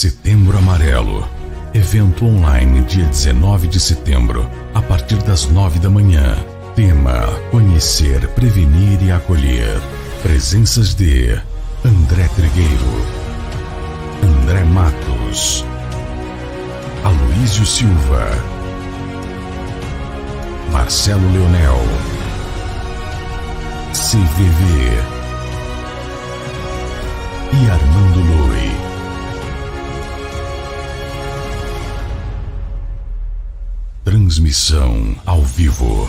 Setembro Amarelo. Evento online dia 19 de setembro, a partir das 9 da manhã. Tema: Conhecer, Prevenir e Acolher. Presenças de André Trigueiro, André Matos, Aloísio Silva, Marcelo Leonel, CVV e Armando Lui. Transmissão ao vivo.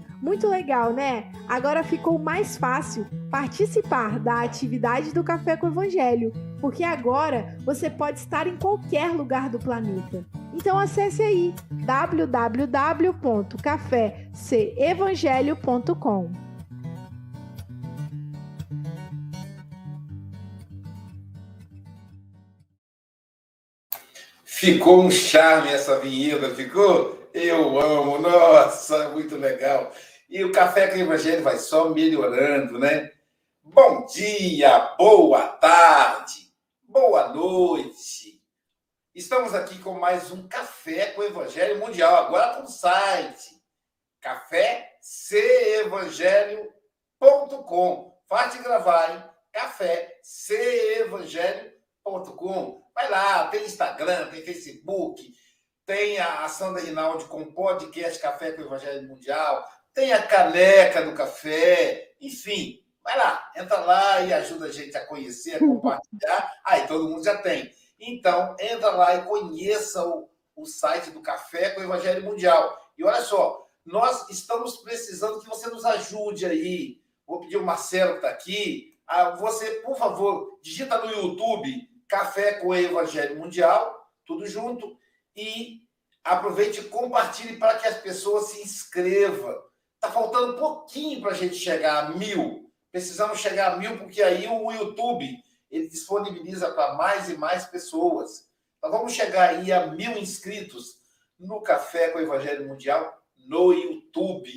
Muito legal, né? Agora ficou mais fácil participar da atividade do Café com Evangelho, porque agora você pode estar em qualquer lugar do planeta. Então acesse aí www.cafecevangelho.com. Ficou um charme essa vinheta, ficou? Eu amo, nossa, muito legal. E o Café com o Evangelho vai só melhorando, né? Bom dia, boa tarde, boa noite. Estamos aqui com mais um Café com o Evangelho Mundial, agora com o site cafécevangelho.com. De gravar, hein? cafécevangelho.com. Vai lá, tem Instagram, tem Facebook, tem a Sandra Rinaldi com podcast Café com o Evangelho Mundial, tem a caneca do café, enfim, vai lá, entra lá e ajuda a gente a conhecer, a compartilhar. Aí todo mundo já tem. Então, entra lá e conheça o, o site do Café com o Evangelho Mundial. E olha só, nós estamos precisando que você nos ajude aí. Vou pedir o Marcelo que está aqui. Ah, você, por favor, digita no YouTube Café com o Evangelho Mundial, tudo junto, e aproveite e compartilhe para que as pessoas se inscrevam Está faltando pouquinho para a gente chegar a mil. Precisamos chegar a mil, porque aí o YouTube ele disponibiliza para mais e mais pessoas. Então vamos chegar aí a mil inscritos no Café com o Evangelho Mundial no YouTube.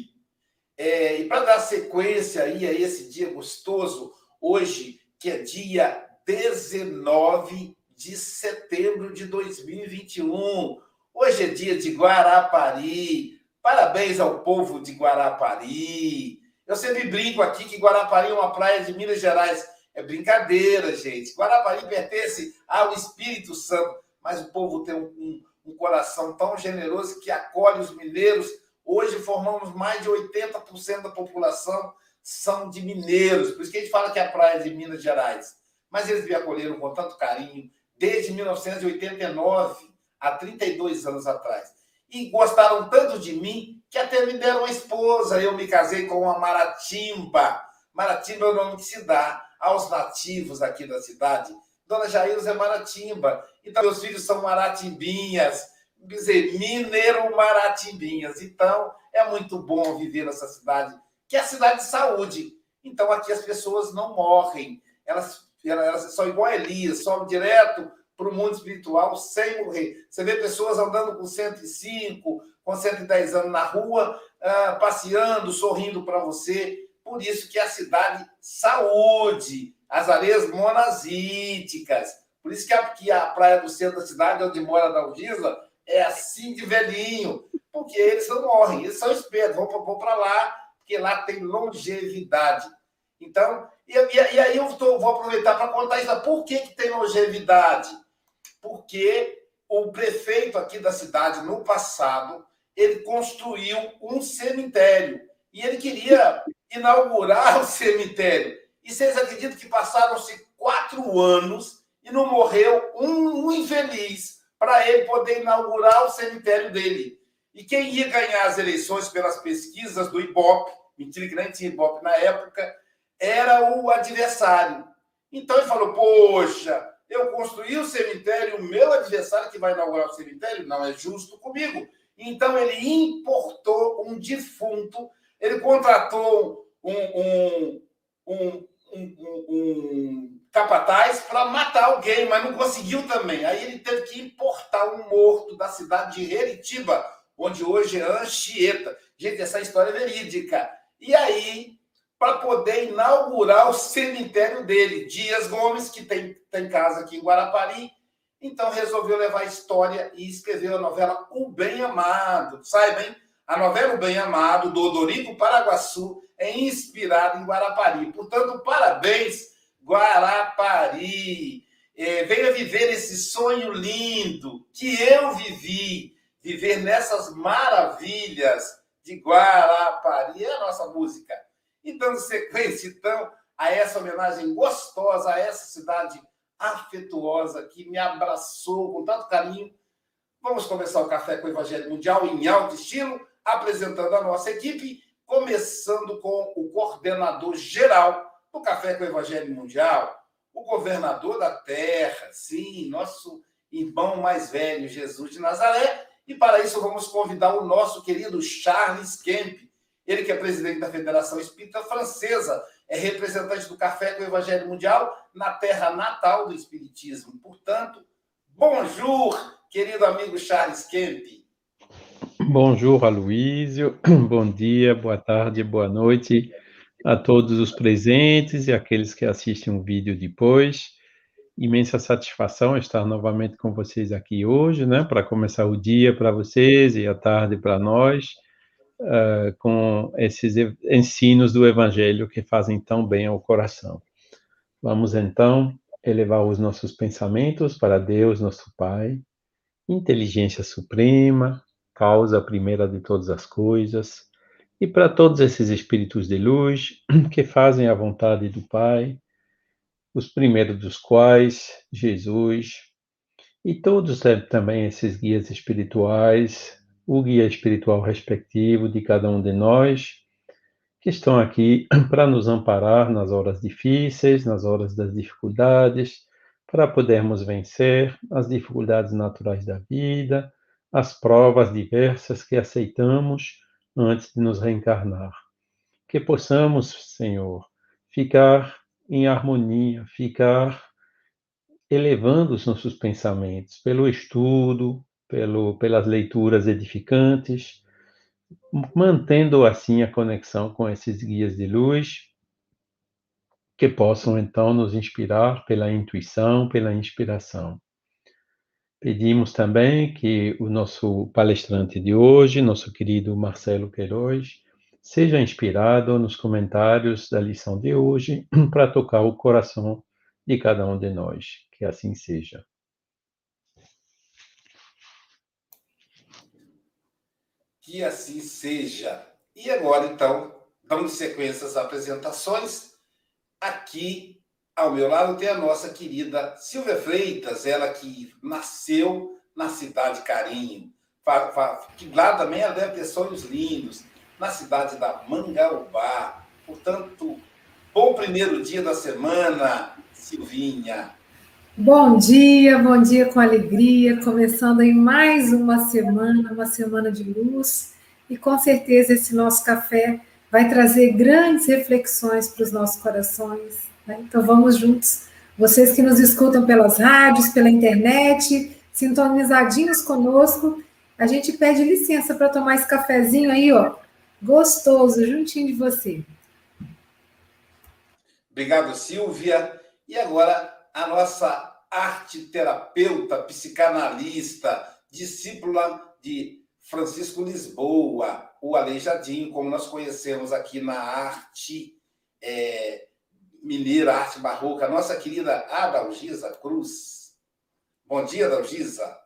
É, e para dar sequência aí a esse dia gostoso, hoje, que é dia 19 de setembro de 2021. Hoje é dia de Guarapari, Parabéns ao povo de Guarapari. Eu sempre brinco aqui que Guarapari é uma praia de Minas Gerais. É brincadeira, gente. Guarapari pertence ao Espírito Santo, mas o povo tem um, um, um coração tão generoso que acolhe os mineiros. Hoje formamos mais de 80% da população são de mineiros. Por isso que a gente fala que é a praia de Minas Gerais. Mas eles me acolheram com tanto carinho desde 1989, há 32 anos atrás e gostaram tanto de mim que até me deram uma esposa. Eu me casei com uma Maratimba. Maratimba é o nome que se dá aos nativos aqui da cidade. Dona Jairus é Maratimba. Então, meus filhos são maratimbinhas. dizer, Mineiro Maratimbinhas. Então, é muito bom viver nessa cidade, que é a cidade de saúde. Então, aqui as pessoas não morrem. Elas, elas são igual a Elias, sobem direto para o mundo espiritual sem morrer. Você vê pessoas andando com 105, com 110 anos na rua, uh, passeando, sorrindo para você. Por isso que a cidade saúde, as areias monazíticas. Por isso que a, que a praia do centro da cidade, onde mora a Dalgisa, é assim de velhinho, porque eles não morrem, eles são espertos, vão para lá, porque lá tem longevidade. Então, e, e, e aí eu tô, vou aproveitar para contar isso. Por que, que tem longevidade? Porque o prefeito aqui da cidade, no passado, ele construiu um cemitério. E ele queria inaugurar o cemitério. E vocês acreditam que passaram-se quatro anos e não morreu um, um infeliz para ele poder inaugurar o cemitério dele. E quem ia ganhar as eleições pelas pesquisas do Ibope, mentira que nem tinha Ibope na época, era o adversário. Então ele falou: Poxa, eu construí o cemitério, o meu adversário que vai inaugurar o cemitério não é justo comigo. Então ele importou um defunto, ele contratou um, um, um, um, capataz para matar alguém, mas não conseguiu também. Aí ele teve que importar um morto da cidade de Heritiba, onde hoje é Anchieta. Gente, essa história é verídica. E aí, para poder inaugurar o cemitério dele, Dias Gomes, que tem, tem casa aqui em Guarapari, então resolveu levar a história e escreveu a novela O Bem Amado. Saibam, a novela O Bem Amado, do Odorico Paraguaçu, é inspirada em Guarapari. Portanto, parabéns Guarapari. É, venha viver esse sonho lindo que eu vivi, viver nessas maravilhas de Guarapari. É a nossa música. E dando sequência, então, a essa homenagem gostosa a essa cidade afetuosa que me abraçou com tanto carinho. Vamos começar o Café com o Evangelho Mundial em alto estilo, apresentando a nossa equipe, começando com o coordenador geral do Café com o Evangelho Mundial, o governador da terra, sim, nosso irmão mais velho, Jesus de Nazaré. E para isso vamos convidar o nosso querido Charles Kemp, ele que é presidente da Federação Espírita Francesa, é representante do Café com o Evangelho Mundial na terra natal do Espiritismo. Portanto, bonjour, querido amigo Charles Kemp. Bonjour, Aloísio. Bom dia, boa tarde, boa noite a todos os presentes e aqueles que assistem o vídeo depois. Imensa satisfação estar novamente com vocês aqui hoje, né, para começar o dia para vocês e a tarde para nós, uh, com esses ensinos do Evangelho que fazem tão bem ao coração. Vamos então elevar os nossos pensamentos para Deus, nosso Pai, inteligência suprema, causa primeira de todas as coisas e para todos esses espíritos de luz que fazem a vontade do Pai, os primeiros dos quais, Jesus, e todos também esses guias espirituais, o guia espiritual respectivo de cada um de nós, que estão aqui para nos amparar nas horas difíceis, nas horas das dificuldades, para podermos vencer as dificuldades naturais da vida, as provas diversas que aceitamos antes de nos reencarnar. Que possamos, Senhor, ficar em harmonia, ficar elevando os nossos pensamentos pelo estudo, pelo, pelas leituras edificantes, mantendo assim a conexão com esses guias de luz, que possam então nos inspirar pela intuição, pela inspiração. Pedimos também que o nosso palestrante de hoje, nosso querido Marcelo Queiroz, seja inspirado nos comentários da lição de hoje para tocar o coração de cada um de nós. Que assim seja. Que assim seja. E agora, então, dando sequência às apresentações, aqui ao meu lado tem a nossa querida Silvia Freitas, ela que nasceu na cidade Carinho, que lá também ela deve ter sonhos lindos, na cidade da Mangaubá. Portanto, bom primeiro dia da semana, Silvinha. Bom dia, bom dia com alegria, começando aí mais uma semana, uma semana de luz, e com certeza esse nosso café vai trazer grandes reflexões para os nossos corações. Né? Então vamos juntos, vocês que nos escutam pelas rádios, pela internet, sintonizadinhos conosco, a gente pede licença para tomar esse cafezinho aí, ó, gostoso, juntinho de você. Obrigado, Silvia. E agora a nossa arte terapeuta, psicanalista, discípula de Francisco Lisboa, o Aleijadinho, como nós conhecemos aqui na arte é, mineira, arte barroca, nossa querida Adalgisa Cruz. Bom dia, Adalgisa.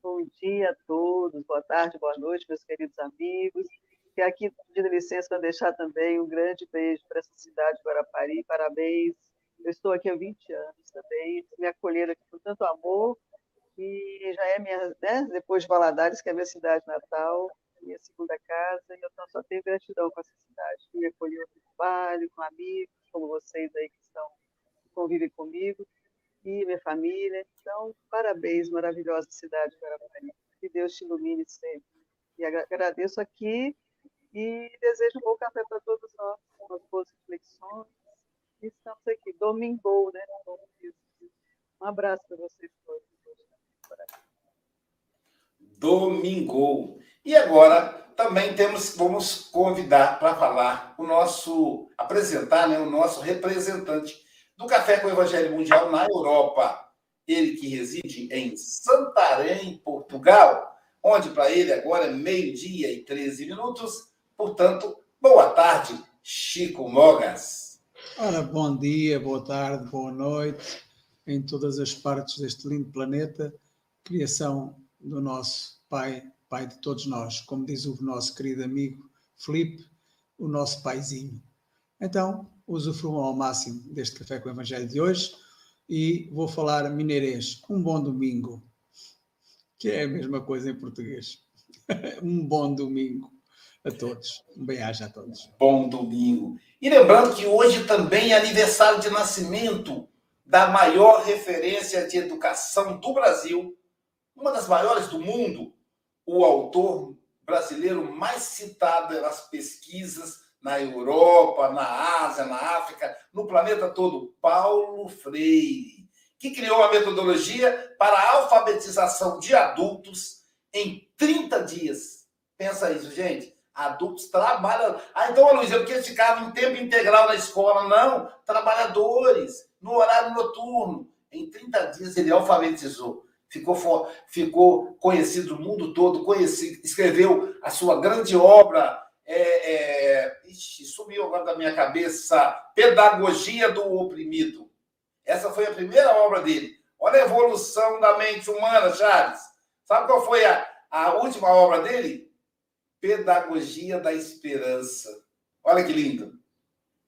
Bom dia a todos, boa tarde, boa noite, meus queridos amigos. E aqui, pedindo licença para deixar também um grande beijo para essa cidade de Guarapari. Parabéns eu estou aqui há 20 anos também, me acolheram aqui com tanto amor, e já é minha, né, depois de Valadares, que é minha cidade natal, minha segunda casa, e eu só tenho gratidão com essa cidade, que me acolheu no trabalho, com amigos, como vocês aí que estão, que convivem comigo, e minha família. Então, parabéns, maravilhosa cidade de Guarapari. Que Deus te ilumine sempre. E agradeço aqui e desejo um bom café para todos nós, umas boas reflexões Estamos aqui, domingo, né? Um abraço para vocês todos. Domingo. E agora também temos, vamos convidar para falar o nosso, apresentar né, o nosso representante do Café com o Evangelho Mundial na Europa. Ele que reside em Santarém, Portugal, onde para ele agora é meio-dia e 13 minutos. Portanto, boa tarde, Chico Mogas. Ora, bom dia, boa tarde, boa noite, em todas as partes deste lindo planeta, criação do nosso Pai, Pai de todos nós, como diz o nosso querido amigo Felipe, o nosso paizinho. Então, usufruam ao máximo deste café com o Evangelho de hoje e vou falar mineirês. Um bom domingo, que é a mesma coisa em português. um bom domingo a todos. Um bem-aja a todos. Bom domingo. E lembrando que hoje também é aniversário de nascimento da maior referência de educação do Brasil, uma das maiores do mundo, o autor brasileiro mais citado nas pesquisas na Europa, na Ásia, na África, no planeta todo, Paulo Freire, que criou a metodologia para a alfabetização de adultos em 30 dias. Pensa isso, gente adultos trabalham. Ah, então, Luiz, é porque eles ficavam em tempo integral na escola. Não, trabalhadores, no horário noturno. Em 30 dias ele alfabetizou. Ficou, ficou conhecido no mundo todo, conhecido, escreveu a sua grande obra. É, é, ixi, sumiu agora da minha cabeça. Pedagogia do Oprimido. Essa foi a primeira obra dele. Olha a evolução da mente humana, Charles. Sabe qual foi a, a última obra dele? Pedagogia da Esperança. Olha que lindo.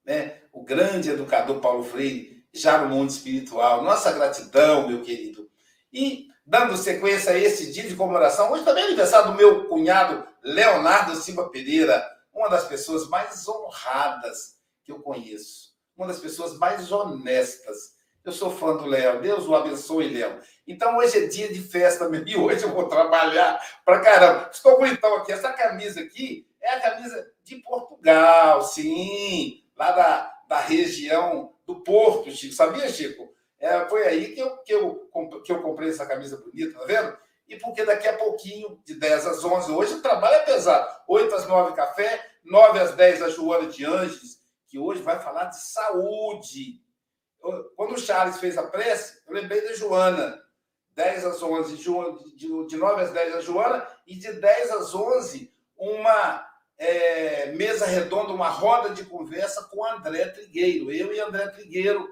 Né? O grande educador Paulo Freire, já no mundo espiritual. Nossa gratidão, meu querido. E, dando sequência a esse dia de comemoração, hoje também é aniversário do meu cunhado Leonardo Silva Pereira, uma das pessoas mais honradas que eu conheço, uma das pessoas mais honestas. Eu sou fã do Léo. Deus o abençoe, Léo. Então, hoje é dia de festa mesmo. E hoje eu vou trabalhar pra caramba. Estou bonitão aqui. Essa camisa aqui é a camisa de Portugal, sim. Lá da, da região do Porto, Chico. Sabia, Chico? É, foi aí que eu, que, eu, que eu comprei essa camisa bonita, tá vendo? E porque daqui a pouquinho, de 10 às 11, hoje o trabalho é pesado. 8 às 9, café. 9 às 10, a Joana de Anjos, que hoje vai falar de saúde quando o Charles fez a prece, eu lembrei da Joana. 10 às 11, de, de 9 às 10 a Joana, e de 10 às 11, uma é, mesa redonda, uma roda de conversa com André Trigueiro. Eu e André Trigueiro,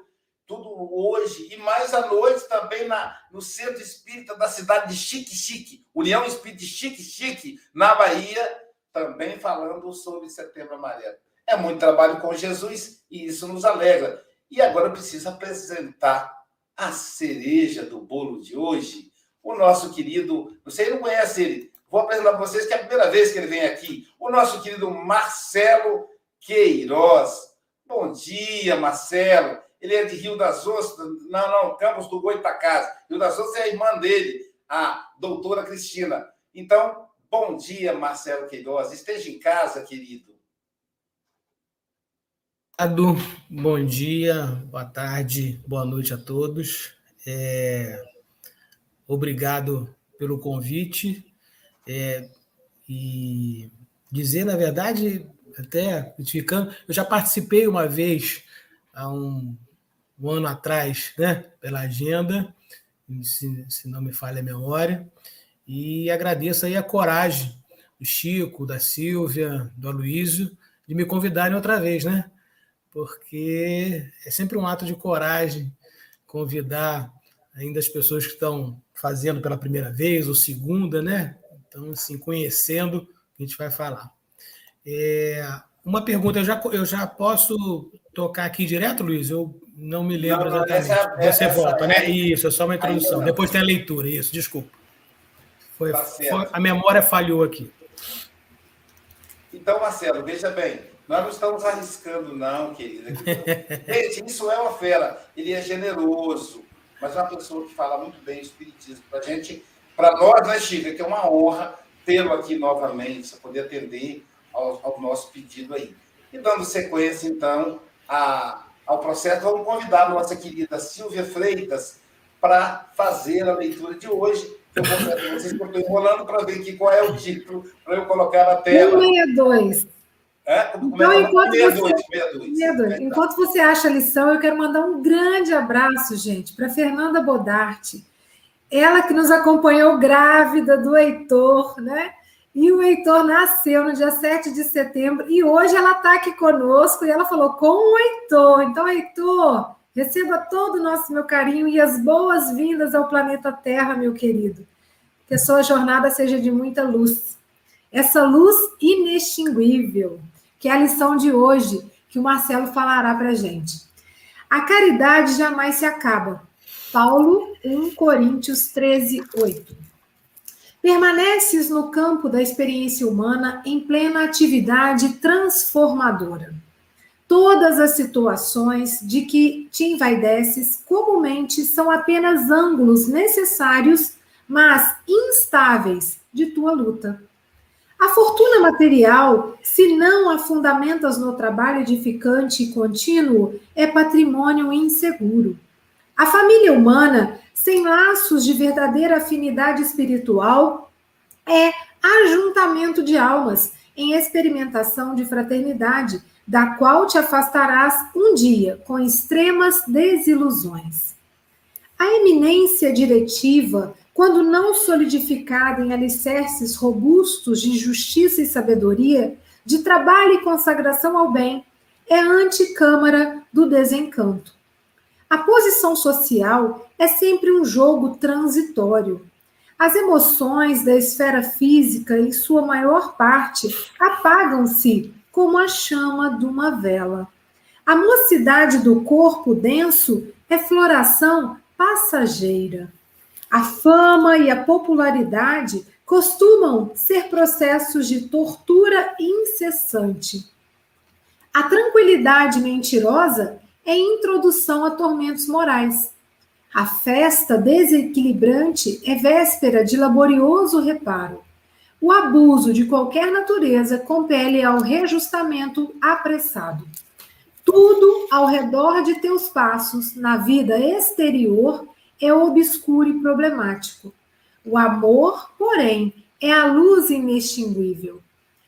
tudo hoje. E mais à noite também na, no Centro Espírita da cidade de Chique Chique, União Espírita de Chique Chique, na Bahia, também falando sobre Setembro Amarelo. É muito trabalho com Jesus e isso nos alegra. E agora preciso apresentar a cereja do bolo de hoje, o nosso querido, você não conhece ele, vou apresentar para vocês que é a primeira vez que ele vem aqui, o nosso querido Marcelo Queiroz. Bom dia, Marcelo. ele é de Rio das Ostras, não, não, Campos do Goitacás. Rio das Ostras é a irmã dele, a doutora Cristina. Então, bom dia, Marcelo Queiroz. Esteja em casa, querido. Bom dia, boa tarde, boa noite a todos. É... Obrigado pelo convite. É... E dizer, na verdade, até ficando, eu já participei uma vez há um, um ano atrás, né, pela agenda, se, se, não me falha a memória, e agradeço aí a coragem do Chico, da Silvia, do Aloysio, de me convidarem outra vez, né? Porque é sempre um ato de coragem convidar ainda as pessoas que estão fazendo pela primeira vez ou segunda, né? Então, assim, conhecendo, a gente vai falar. É, uma pergunta, eu já, eu já posso tocar aqui direto, Luiz? Eu não me lembro não, exatamente. Essa, é Você essa, volta, né? É... Isso, é só uma introdução. Depois tem a leitura, isso, desculpa. Foi, tá foi, a memória falhou aqui. Então, Marcelo, veja bem, nós não estamos arriscando, não, querida. Gente, isso é uma fera. Ele é generoso, mas é uma pessoa que fala muito bem espiritismo. Para gente, para nós, né, Chica, que é uma honra tê-lo aqui novamente, poder atender ao, ao, nosso pedido aí. E dando sequência, então, a, ao processo, vamos convidar a nossa querida Silvia Freitas para fazer a leitura de hoje. Eu a vocês que eu estou enrolando para ver aqui qual é o título, para eu colocar na tela. 162. É? Então, enquanto, 62, você, 62, 62. enquanto você acha a lição, eu quero mandar um grande abraço, gente, para Fernanda Bodarte. Ela que nos acompanhou grávida do Heitor, né? E o Heitor nasceu no dia 7 de setembro e hoje ela está aqui conosco e ela falou com o Heitor. Então, Heitor, receba todo o nosso meu carinho e as boas-vindas ao planeta Terra, meu querido. Que a sua jornada seja de muita luz. Essa luz inextinguível, que é a lição de hoje, que o Marcelo falará para gente. A caridade jamais se acaba. Paulo 1 Coríntios 13, 8. Permaneces no campo da experiência humana em plena atividade transformadora. Todas as situações de que te envaideces comumente são apenas ângulos necessários, mas instáveis, de tua luta. A fortuna material, se não a fundamentas no trabalho edificante e contínuo, é patrimônio inseguro. A família humana sem laços de verdadeira afinidade espiritual, é ajuntamento de almas em experimentação de fraternidade, da qual te afastarás um dia com extremas desilusões. A eminência diretiva, quando não solidificada em alicerces robustos de justiça e sabedoria, de trabalho e consagração ao bem, é anticâmara do desencanto. A posição social é sempre um jogo transitório. As emoções da esfera física, em sua maior parte, apagam-se como a chama de uma vela. A mocidade do corpo denso é floração passageira. A fama e a popularidade costumam ser processos de tortura incessante. A tranquilidade mentirosa é introdução a tormentos morais. A festa desequilibrante é véspera de laborioso reparo. O abuso de qualquer natureza compele ao reajustamento apressado. Tudo ao redor de teus passos na vida exterior é obscuro e problemático. O amor, porém, é a luz inextinguível.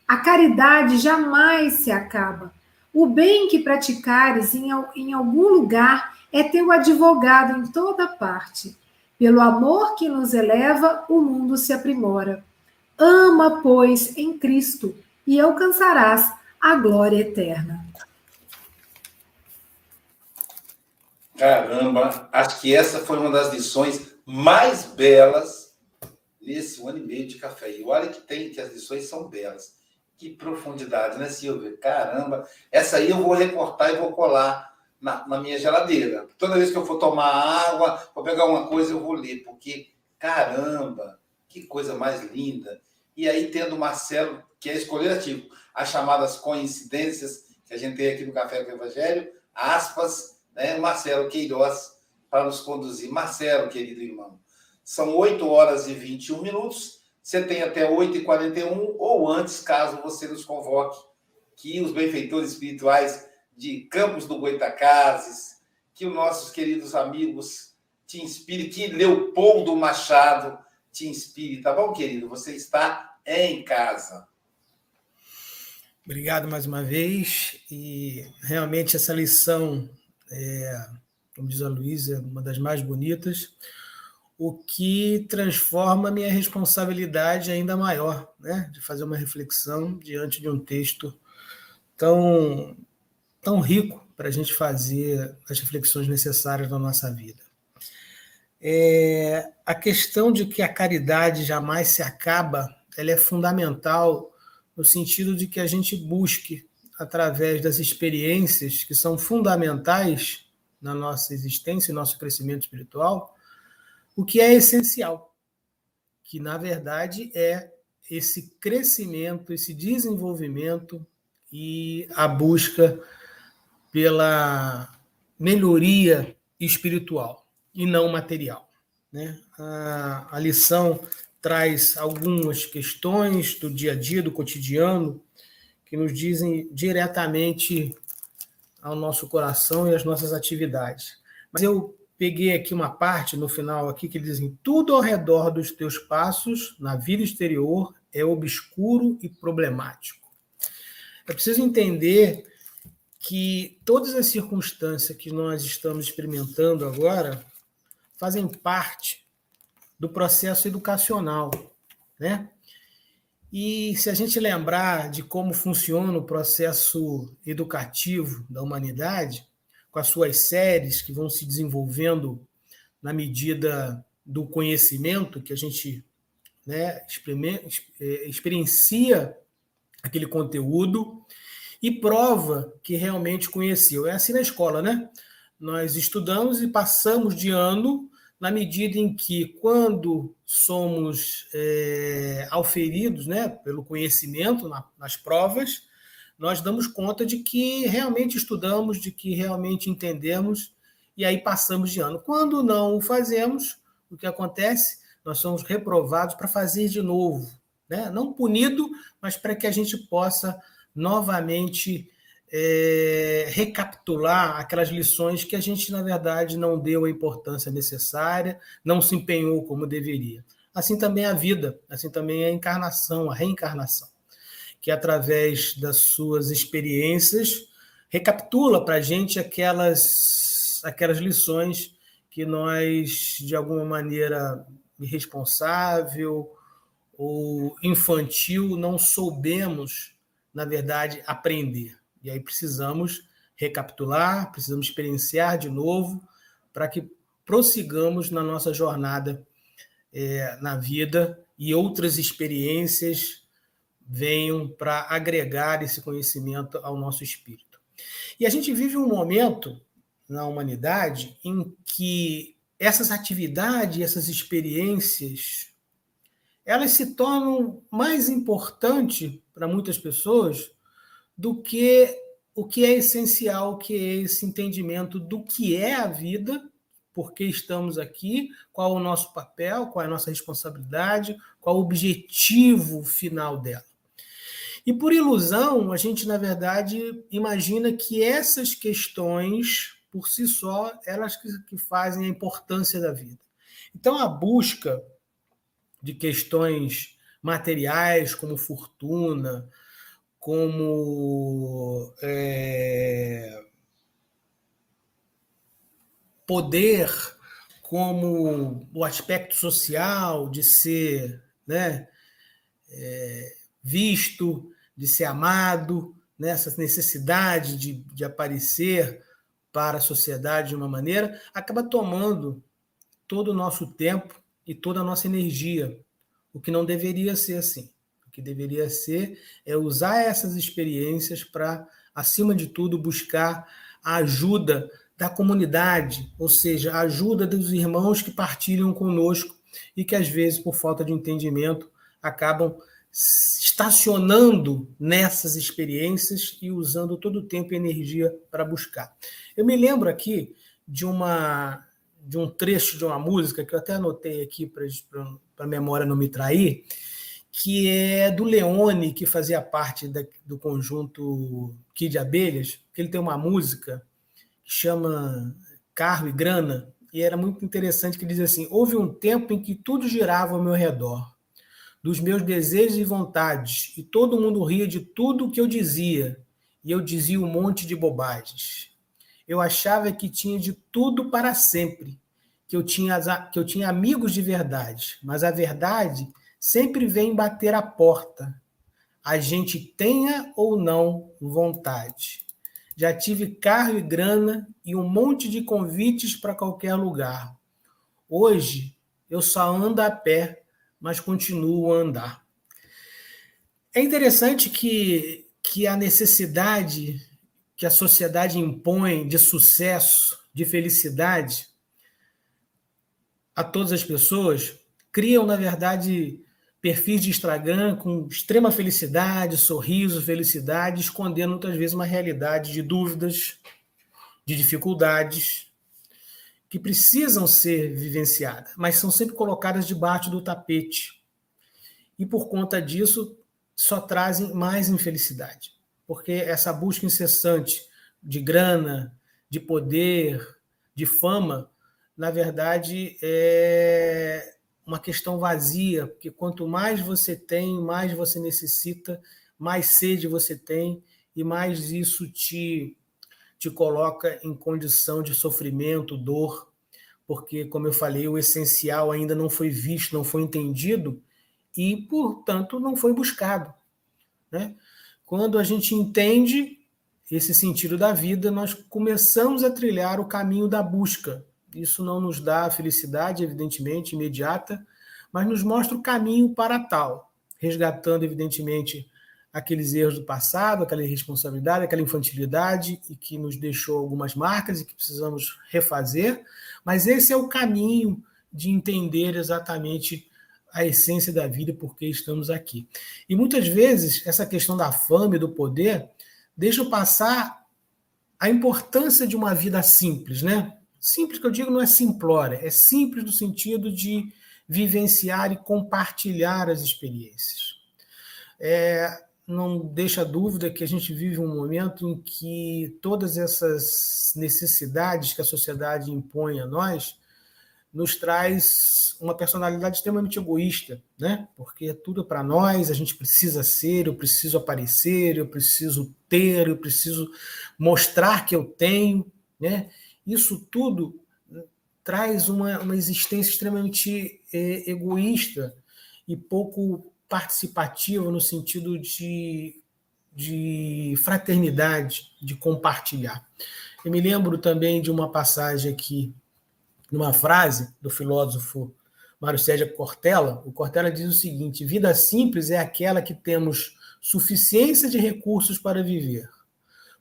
A caridade jamais se acaba. O bem que praticares em, em algum lugar é teu advogado em toda parte. Pelo amor que nos eleva, o mundo se aprimora. Ama, pois, em Cristo, e alcançarás a glória eterna. Caramba, acho que essa foi uma das lições mais belas nesse ano e meio de café. E olha que tem que as lições são belas. Que profundidade, né, Silvia? Caramba, essa aí eu vou recortar e vou colar na, na, minha geladeira. Toda vez que eu for tomar água, vou pegar uma coisa, eu vou ler, porque, caramba, que coisa mais linda. E aí, tendo o Marcelo, que é escolhativo, as chamadas coincidências que a gente tem aqui no Café com o Evangelho, aspas, né, Marcelo Queiroz, para nos conduzir. Marcelo, querido irmão, são 8 horas e 21 minutos. Você tem até 8h41 ou antes, caso você nos convoque, que os benfeitores espirituais de Campos do Goitacazes, que os nossos queridos amigos te inspirem, que Leopoldo Machado te inspire, tá bom, querido? Você está em casa. Obrigado mais uma vez. E realmente essa lição, é, como diz a Luísa, uma das mais bonitas, o que transforma minha responsabilidade ainda maior, né? de fazer uma reflexão diante de um texto tão, tão rico para a gente fazer as reflexões necessárias na nossa vida. É, a questão de que a caridade jamais se acaba, ela é fundamental no sentido de que a gente busque, através das experiências que são fundamentais na nossa existência e nosso crescimento espiritual, o que é essencial, que na verdade é esse crescimento, esse desenvolvimento e a busca pela melhoria espiritual e não material. Né? A, a lição traz algumas questões do dia a dia, do cotidiano, que nos dizem diretamente ao nosso coração e às nossas atividades. Mas eu peguei aqui uma parte no final aqui que dizem tudo ao redor dos teus passos na vida exterior é obscuro e problemático. É preciso entender que todas as circunstâncias que nós estamos experimentando agora fazem parte do processo educacional, né? E se a gente lembrar de como funciona o processo educativo da humanidade, com as suas séries que vão se desenvolvendo na medida do conhecimento que a gente né, é, experiencia aquele conteúdo e prova que realmente conheceu. É assim na escola, né? Nós estudamos e passamos de ano na medida em que, quando somos é, auferidos né, pelo conhecimento na, nas provas, nós damos conta de que realmente estudamos, de que realmente entendemos, e aí passamos de ano. Quando não o fazemos, o que acontece? Nós somos reprovados para fazer de novo. Né? Não punido, mas para que a gente possa novamente é, recapitular aquelas lições que a gente, na verdade, não deu a importância necessária, não se empenhou como deveria. Assim também a vida, assim também a encarnação, a reencarnação, que através das suas experiências recapitula para a gente aquelas, aquelas lições que nós, de alguma maneira irresponsável ou infantil, não soubemos, na verdade, aprender. E aí precisamos recapitular, precisamos experienciar de novo para que prossigamos na nossa jornada é, na vida e outras experiências venham para agregar esse conhecimento ao nosso espírito. E a gente vive um momento na humanidade em que essas atividades, essas experiências, elas se tornam mais importantes para muitas pessoas do que o que é essencial, que é esse entendimento do que é a vida, por que estamos aqui, qual o nosso papel, qual é a nossa responsabilidade, qual o objetivo final dela. E por ilusão, a gente, na verdade, imagina que essas questões, por si só, elas que fazem a importância da vida. Então, a busca de questões materiais, como fortuna, como é, poder, como o aspecto social de ser né, é, visto, de ser amado, né, essa necessidade de, de aparecer para a sociedade de uma maneira, acaba tomando todo o nosso tempo e toda a nossa energia, o que não deveria ser assim. O que deveria ser é usar essas experiências para, acima de tudo, buscar a ajuda da comunidade, ou seja, a ajuda dos irmãos que partilham conosco e que, às vezes, por falta de entendimento, acabam estacionando nessas experiências e usando todo o tempo e energia para buscar. Eu me lembro aqui de uma de um trecho de uma música que eu até anotei aqui para a memória não me trair, que é do Leone, que fazia parte da, do conjunto Kid Abelhas, que ele tem uma música que chama Carro e Grana, e era muito interessante que diz assim: houve um tempo em que tudo girava ao meu redor, dos meus desejos e vontades, e todo mundo ria de tudo o que eu dizia, e eu dizia um monte de bobagens. Eu achava que tinha de tudo para sempre, que eu tinha, que eu tinha amigos de verdade, mas a verdade sempre vem bater a porta, a gente tenha ou não vontade. Já tive carro e grana e um monte de convites para qualquer lugar. Hoje eu só ando a pé, mas continuo a andar. É interessante que, que a necessidade que a sociedade impõe de sucesso, de felicidade a todas as pessoas, criam, na verdade, perfis de Instagram com extrema felicidade, sorriso, felicidade, escondendo muitas vezes uma realidade de dúvidas, de dificuldades que precisam ser vivenciadas, mas são sempre colocadas debaixo do tapete. E por conta disso, só trazem mais infelicidade, porque essa busca incessante de grana, de poder, de fama, na verdade, é uma questão vazia, porque quanto mais você tem, mais você necessita, mais sede você tem e mais isso te te coloca em condição de sofrimento, dor, porque como eu falei, o essencial ainda não foi visto, não foi entendido e, portanto, não foi buscado, né? Quando a gente entende esse sentido da vida, nós começamos a trilhar o caminho da busca, isso não nos dá felicidade, evidentemente, imediata, mas nos mostra o caminho para tal, resgatando, evidentemente, aqueles erros do passado, aquela irresponsabilidade, aquela infantilidade e que nos deixou algumas marcas e que precisamos refazer, mas esse é o caminho de entender exatamente a essência da vida e por que estamos aqui. E muitas vezes essa questão da fama e do poder deixa passar a importância de uma vida simples, né? Simples que eu digo não é simplória, é simples no sentido de vivenciar e compartilhar as experiências. É, não deixa dúvida que a gente vive um momento em que todas essas necessidades que a sociedade impõe a nós nos traz uma personalidade extremamente egoísta, né? Porque é tudo para nós, a gente precisa ser, eu preciso aparecer, eu preciso ter, eu preciso mostrar que eu tenho, né? Isso tudo traz uma, uma existência extremamente é, egoísta e pouco participativa no sentido de, de fraternidade, de compartilhar. Eu me lembro também de uma passagem aqui, numa frase do filósofo Mário Sérgio Cortella. O Cortella diz o seguinte: vida simples é aquela que temos suficiência de recursos para viver,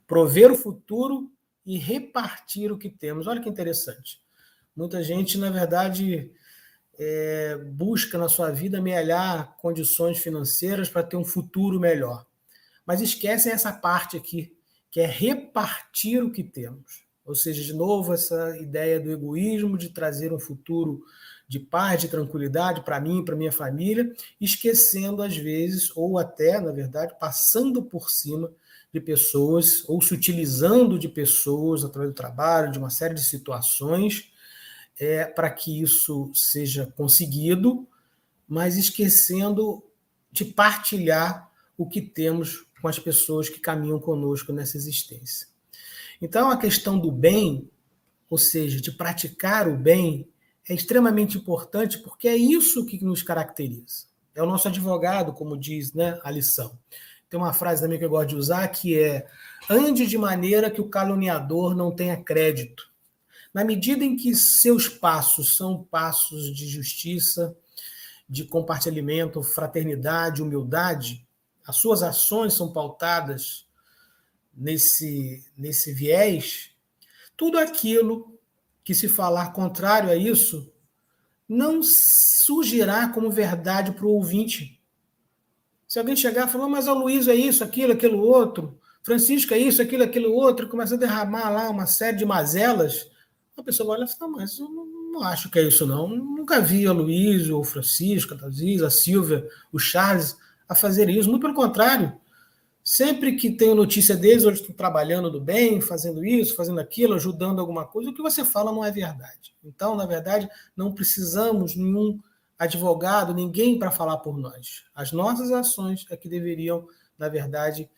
prover o futuro e repartir o que temos. Olha que interessante. Muita gente, na verdade, é, busca na sua vida amealhar condições financeiras para ter um futuro melhor. Mas esquecem essa parte aqui, que é repartir o que temos. Ou seja, de novo, essa ideia do egoísmo de trazer um futuro de paz, de tranquilidade para mim para minha família, esquecendo às vezes, ou até, na verdade, passando por cima de pessoas ou se utilizando de pessoas através do trabalho, de uma série de situações, é, para que isso seja conseguido, mas esquecendo de partilhar o que temos com as pessoas que caminham conosco nessa existência. Então, a questão do bem, ou seja, de praticar o bem, é extremamente importante porque é isso que nos caracteriza. É o nosso advogado, como diz né, a lição. Tem uma frase também que eu gosto de usar que é: ande de maneira que o caluniador não tenha crédito. Na medida em que seus passos são passos de justiça, de compartilhamento, fraternidade, humildade, as suas ações são pautadas nesse, nesse viés, tudo aquilo que se falar contrário a isso não surgirá como verdade para o ouvinte Se alguém chegar e falar, mas o Luiz é isso, aquilo, aquilo outro, Francisco é isso, aquilo, aquilo outro, começa a derramar lá uma série de mazelas, a pessoa vai olhar e fala, mas eu não, acho que é isso, não. Nunca vi a Luiz, o Francisco, a Thaís, a Silvia, o Charles a fazer isso. Muito pelo contrário. Sempre que tenho notícia deles, eles estão trabalhando do bem, fazendo isso, fazendo aquilo, ajudando alguma coisa, o que você fala não é verdade. Então, na verdade, não precisamos nenhum advogado, ninguém para falar por nós. As nossas ações é que deveriam, na verdade,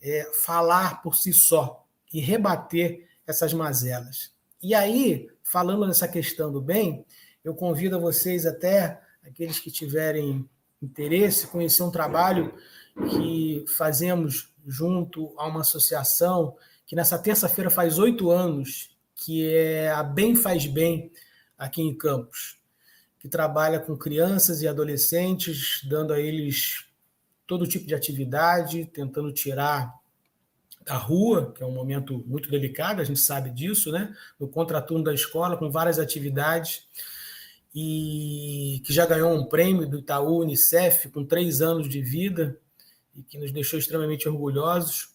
é, falar por si só e rebater essas mazelas. E aí, falando nessa questão do bem, eu convido a vocês até, aqueles que tiverem interesse, conhecer um trabalho que fazemos junto a uma associação que nessa terça-feira faz oito anos, que é a Bem Faz Bem, aqui em Campos, que trabalha com crianças e adolescentes, dando a eles todo tipo de atividade, tentando tirar da rua, que é um momento muito delicado, a gente sabe disso, né? No contraturno da escola, com várias atividades e que já ganhou um prêmio do Itaú Unicef com três anos de vida e que nos deixou extremamente orgulhosos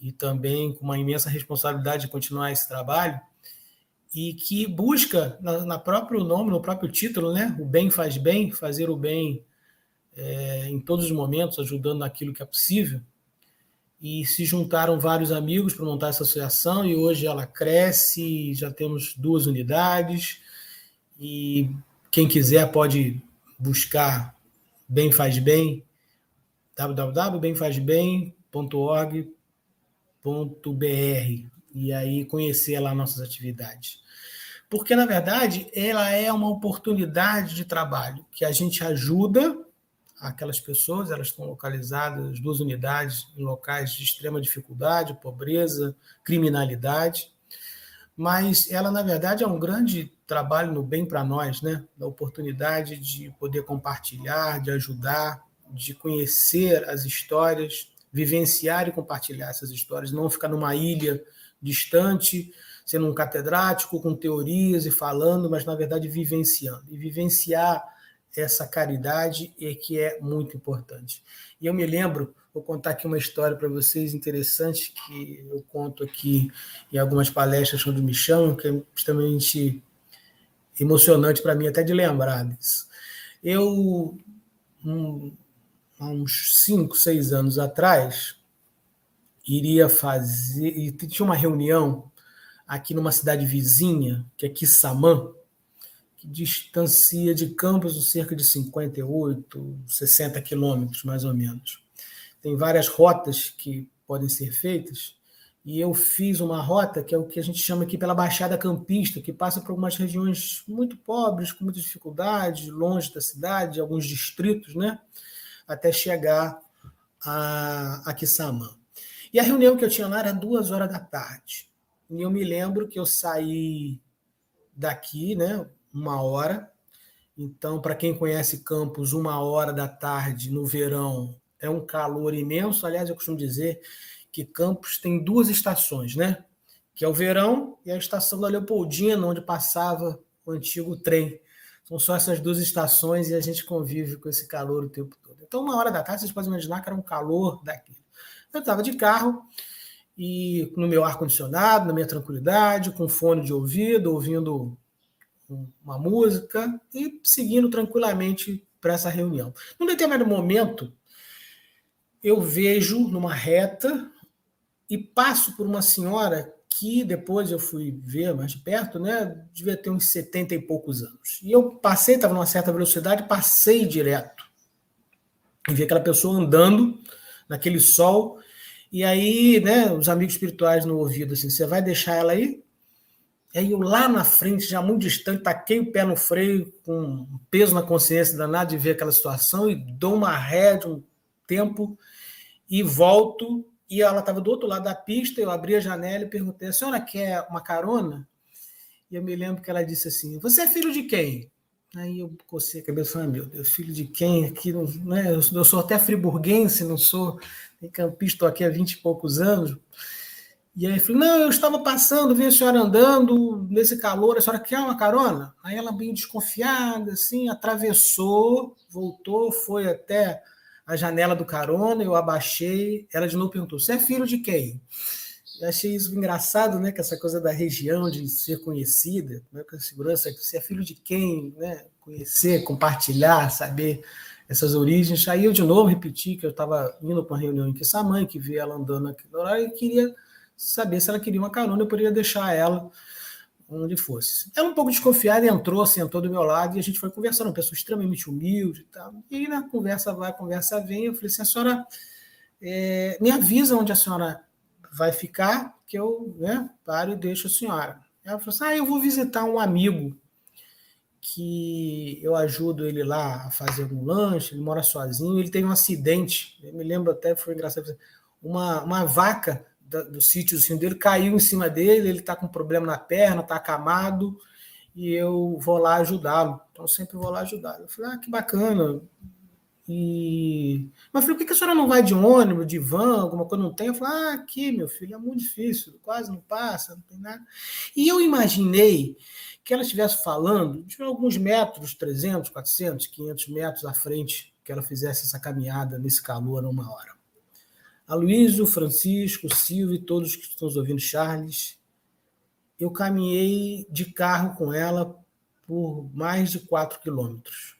e também com uma imensa responsabilidade de continuar esse trabalho e que busca na, na próprio nome, no próprio título, né, o bem faz bem, fazer o bem é, em todos os momentos, ajudando naquilo que é possível. E se juntaram vários amigos para montar essa associação e hoje ela cresce, já temos duas unidades e quem quiser pode buscar Bem Faz Bem, www.bemfazbem.org.br e aí conhecer lá nossas atividades. Porque, na verdade, ela é uma oportunidade de trabalho que a gente ajuda aquelas pessoas, elas estão localizadas, duas unidades, em locais de extrema dificuldade, pobreza, criminalidade, mas ela, na verdade, é um grande trabalho no bem para nós, né? Da oportunidade de poder compartilhar, de ajudar, de conhecer as histórias, vivenciar e compartilhar essas histórias, não ficar numa ilha distante, sendo um catedrático com teorias e falando, mas na verdade vivenciando. E vivenciar essa caridade é que é muito importante. E eu me lembro Vou contar aqui uma história para vocês interessante que eu conto aqui em algumas palestras quando me chamam, que é extremamente emocionante para mim até de lembrar disso. Eu, um, há uns cinco, seis anos atrás, iria fazer, e tinha uma reunião aqui numa cidade vizinha, que é Quissamã, que distancia de Campos cerca de 58, 60 quilômetros, mais ou menos tem várias rotas que podem ser feitas, e eu fiz uma rota que é o que a gente chama aqui pela Baixada Campista, que passa por algumas regiões muito pobres, com muita dificuldade, longe da cidade, alguns distritos, né? Até chegar a, a Kissamã. E a reunião que eu tinha lá era duas horas da tarde. E eu me lembro que eu saí daqui, né? Uma hora. Então, para quem conhece Campos, uma hora da tarde no verão é um calor imenso. Aliás, eu costumo dizer que Campos tem duas estações, né? Que é o verão e a estação da Leopoldina, onde passava o antigo trem. São só essas duas estações e a gente convive com esse calor o tempo todo. Então, uma hora da tarde, vocês podem imaginar que era um calor daquele. Eu estava de carro e no meu ar-condicionado, na minha tranquilidade, com fone de ouvido, ouvindo uma música e seguindo tranquilamente para essa reunião. Num determinado momento, eu vejo numa reta e passo por uma senhora que depois eu fui ver mais de perto, né? Devia ter uns 70 e poucos anos. E eu passei, estava numa certa velocidade, passei direto. E vi aquela pessoa andando naquele sol. E aí, né, os amigos espirituais no ouvido, assim, você vai deixar ela aí? E aí eu lá na frente, já muito distante, taquei o pé no freio, com um peso na consciência danado de ver aquela situação e dou uma ré de um tempo e volto e ela estava do outro lado da pista, eu abri a janela e perguntei, a senhora quer uma carona? E eu me lembro que ela disse assim, você é filho de quem? Aí eu cocei a cabeça e falei, meu Deus, filho de quem? Aqui, não, né? Eu sou até friburguense, não sou campista, aqui há vinte e poucos anos. E aí eu falei, não, eu estava passando, vi a senhora andando nesse calor, a senhora quer uma carona? Aí ela bem desconfiada, assim, atravessou, voltou, foi até a janela do carona, eu abaixei, ela de novo perguntou: "Você é filho de quem?" Achei isso engraçado, né? Que essa coisa da região de ser conhecida, né, com a segurança, você é filho de quem, né? Conhecer, compartilhar, saber essas origens. Aí eu de novo repeti que eu estava indo para uma reunião em Kissamã, que vi ela andando aqui no horário e queria saber se ela queria uma carona, eu poderia deixar ela onde fosse. Ela um pouco desconfiada entrou, sentou do meu lado e a gente foi conversando, uma pessoa extremamente humilde e tal. E na conversa vai, conversa vem, eu falei assim, a senhora é, me avisa onde a senhora vai ficar, que eu né, paro e deixo a senhora. Ela falou assim, ah, eu vou visitar um amigo que eu ajudo ele lá a fazer um lanche, ele mora sozinho, ele teve um acidente, eu me lembro até, foi engraçado, uma, uma vaca do sítio dele caiu em cima dele, ele está com problema na perna, está acamado, e eu vou lá ajudá-lo. Então, sempre vou lá ajudá-lo. Eu falei, ah, que bacana. E... Mas eu falei, por que a senhora não vai de ônibus, de van, alguma coisa não tem? Eu falei, ah, aqui, meu filho, é muito difícil, quase não passa, não tem nada. E eu imaginei que ela estivesse falando de alguns metros, 300, 400, 500 metros à frente, que ela fizesse essa caminhada nesse calor numa hora. Aloysio, Francisco, Silvio e todos que estão ouvindo, Charles, eu caminhei de carro com ela por mais de quatro quilômetros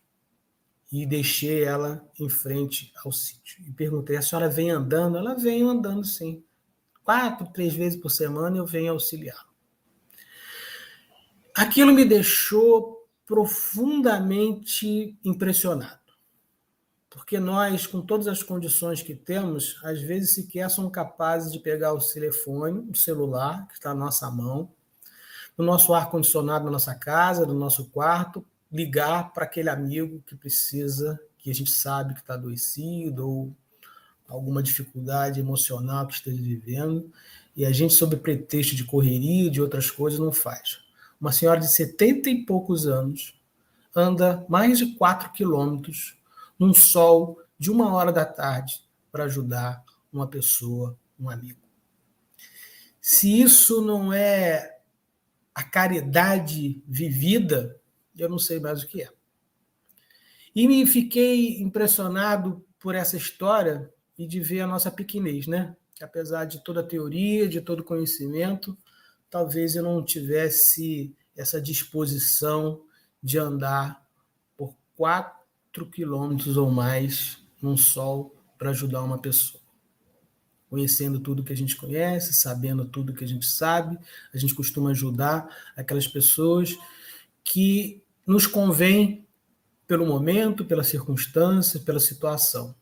e deixei ela em frente ao sítio. E perguntei: a senhora vem andando? Ela vem andando, sim. Quatro, três vezes por semana eu venho auxiliar. Aquilo me deixou profundamente impressionado porque nós, com todas as condições que temos, às vezes sequer somos capazes de pegar o telefone, o celular, que está na nossa mão, no nosso ar-condicionado na nossa casa, no nosso quarto, ligar para aquele amigo que precisa, que a gente sabe que está adoecido ou alguma dificuldade emocional que esteja vivendo, e a gente, sob pretexto de correria e de outras coisas, não faz. Uma senhora de 70 e poucos anos anda mais de 4 quilômetros num sol de uma hora da tarde para ajudar uma pessoa, um amigo. Se isso não é a caridade vivida, eu não sei mais o que é. E me fiquei impressionado por essa história e de ver a nossa pequenez, né? Apesar de toda a teoria, de todo conhecimento, talvez eu não tivesse essa disposição de andar por quatro 4 quilômetros ou mais num sol para ajudar uma pessoa. Conhecendo tudo que a gente conhece, sabendo tudo que a gente sabe, a gente costuma ajudar aquelas pessoas que nos convém pelo momento, pela circunstância, pela situação.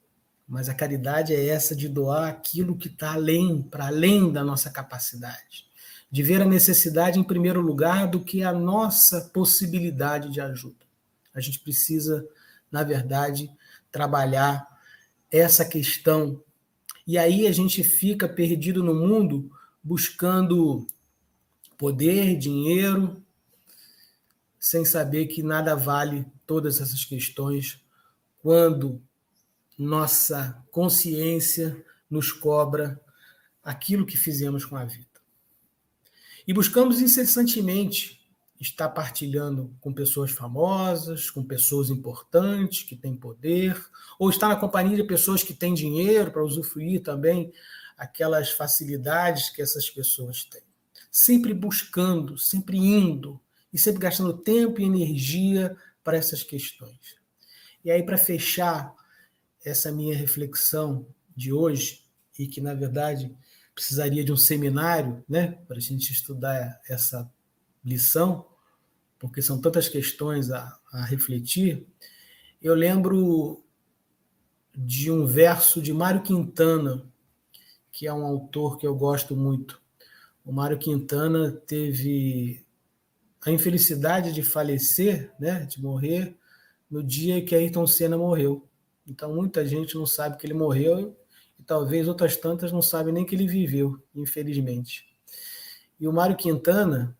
Mas a caridade é essa de doar aquilo que está além, para além da nossa capacidade. De ver a necessidade em primeiro lugar do que a nossa possibilidade de ajuda. A gente precisa na verdade, trabalhar essa questão. E aí a gente fica perdido no mundo buscando poder, dinheiro, sem saber que nada vale todas essas questões quando nossa consciência nos cobra aquilo que fizemos com a vida. E buscamos incessantemente está partilhando com pessoas famosas, com pessoas importantes que têm poder, ou está na companhia de pessoas que têm dinheiro para usufruir também aquelas facilidades que essas pessoas têm. Sempre buscando, sempre indo e sempre gastando tempo e energia para essas questões. E aí, para fechar essa minha reflexão de hoje, e que na verdade precisaria de um seminário, né, para a gente estudar essa lição, porque são tantas questões a, a refletir, eu lembro de um verso de Mário Quintana, que é um autor que eu gosto muito. O Mário Quintana teve a infelicidade de falecer, né, de morrer, no dia que Ayrton Senna morreu. Então, muita gente não sabe que ele morreu e talvez outras tantas não sabem nem que ele viveu, infelizmente. E o Mário Quintana,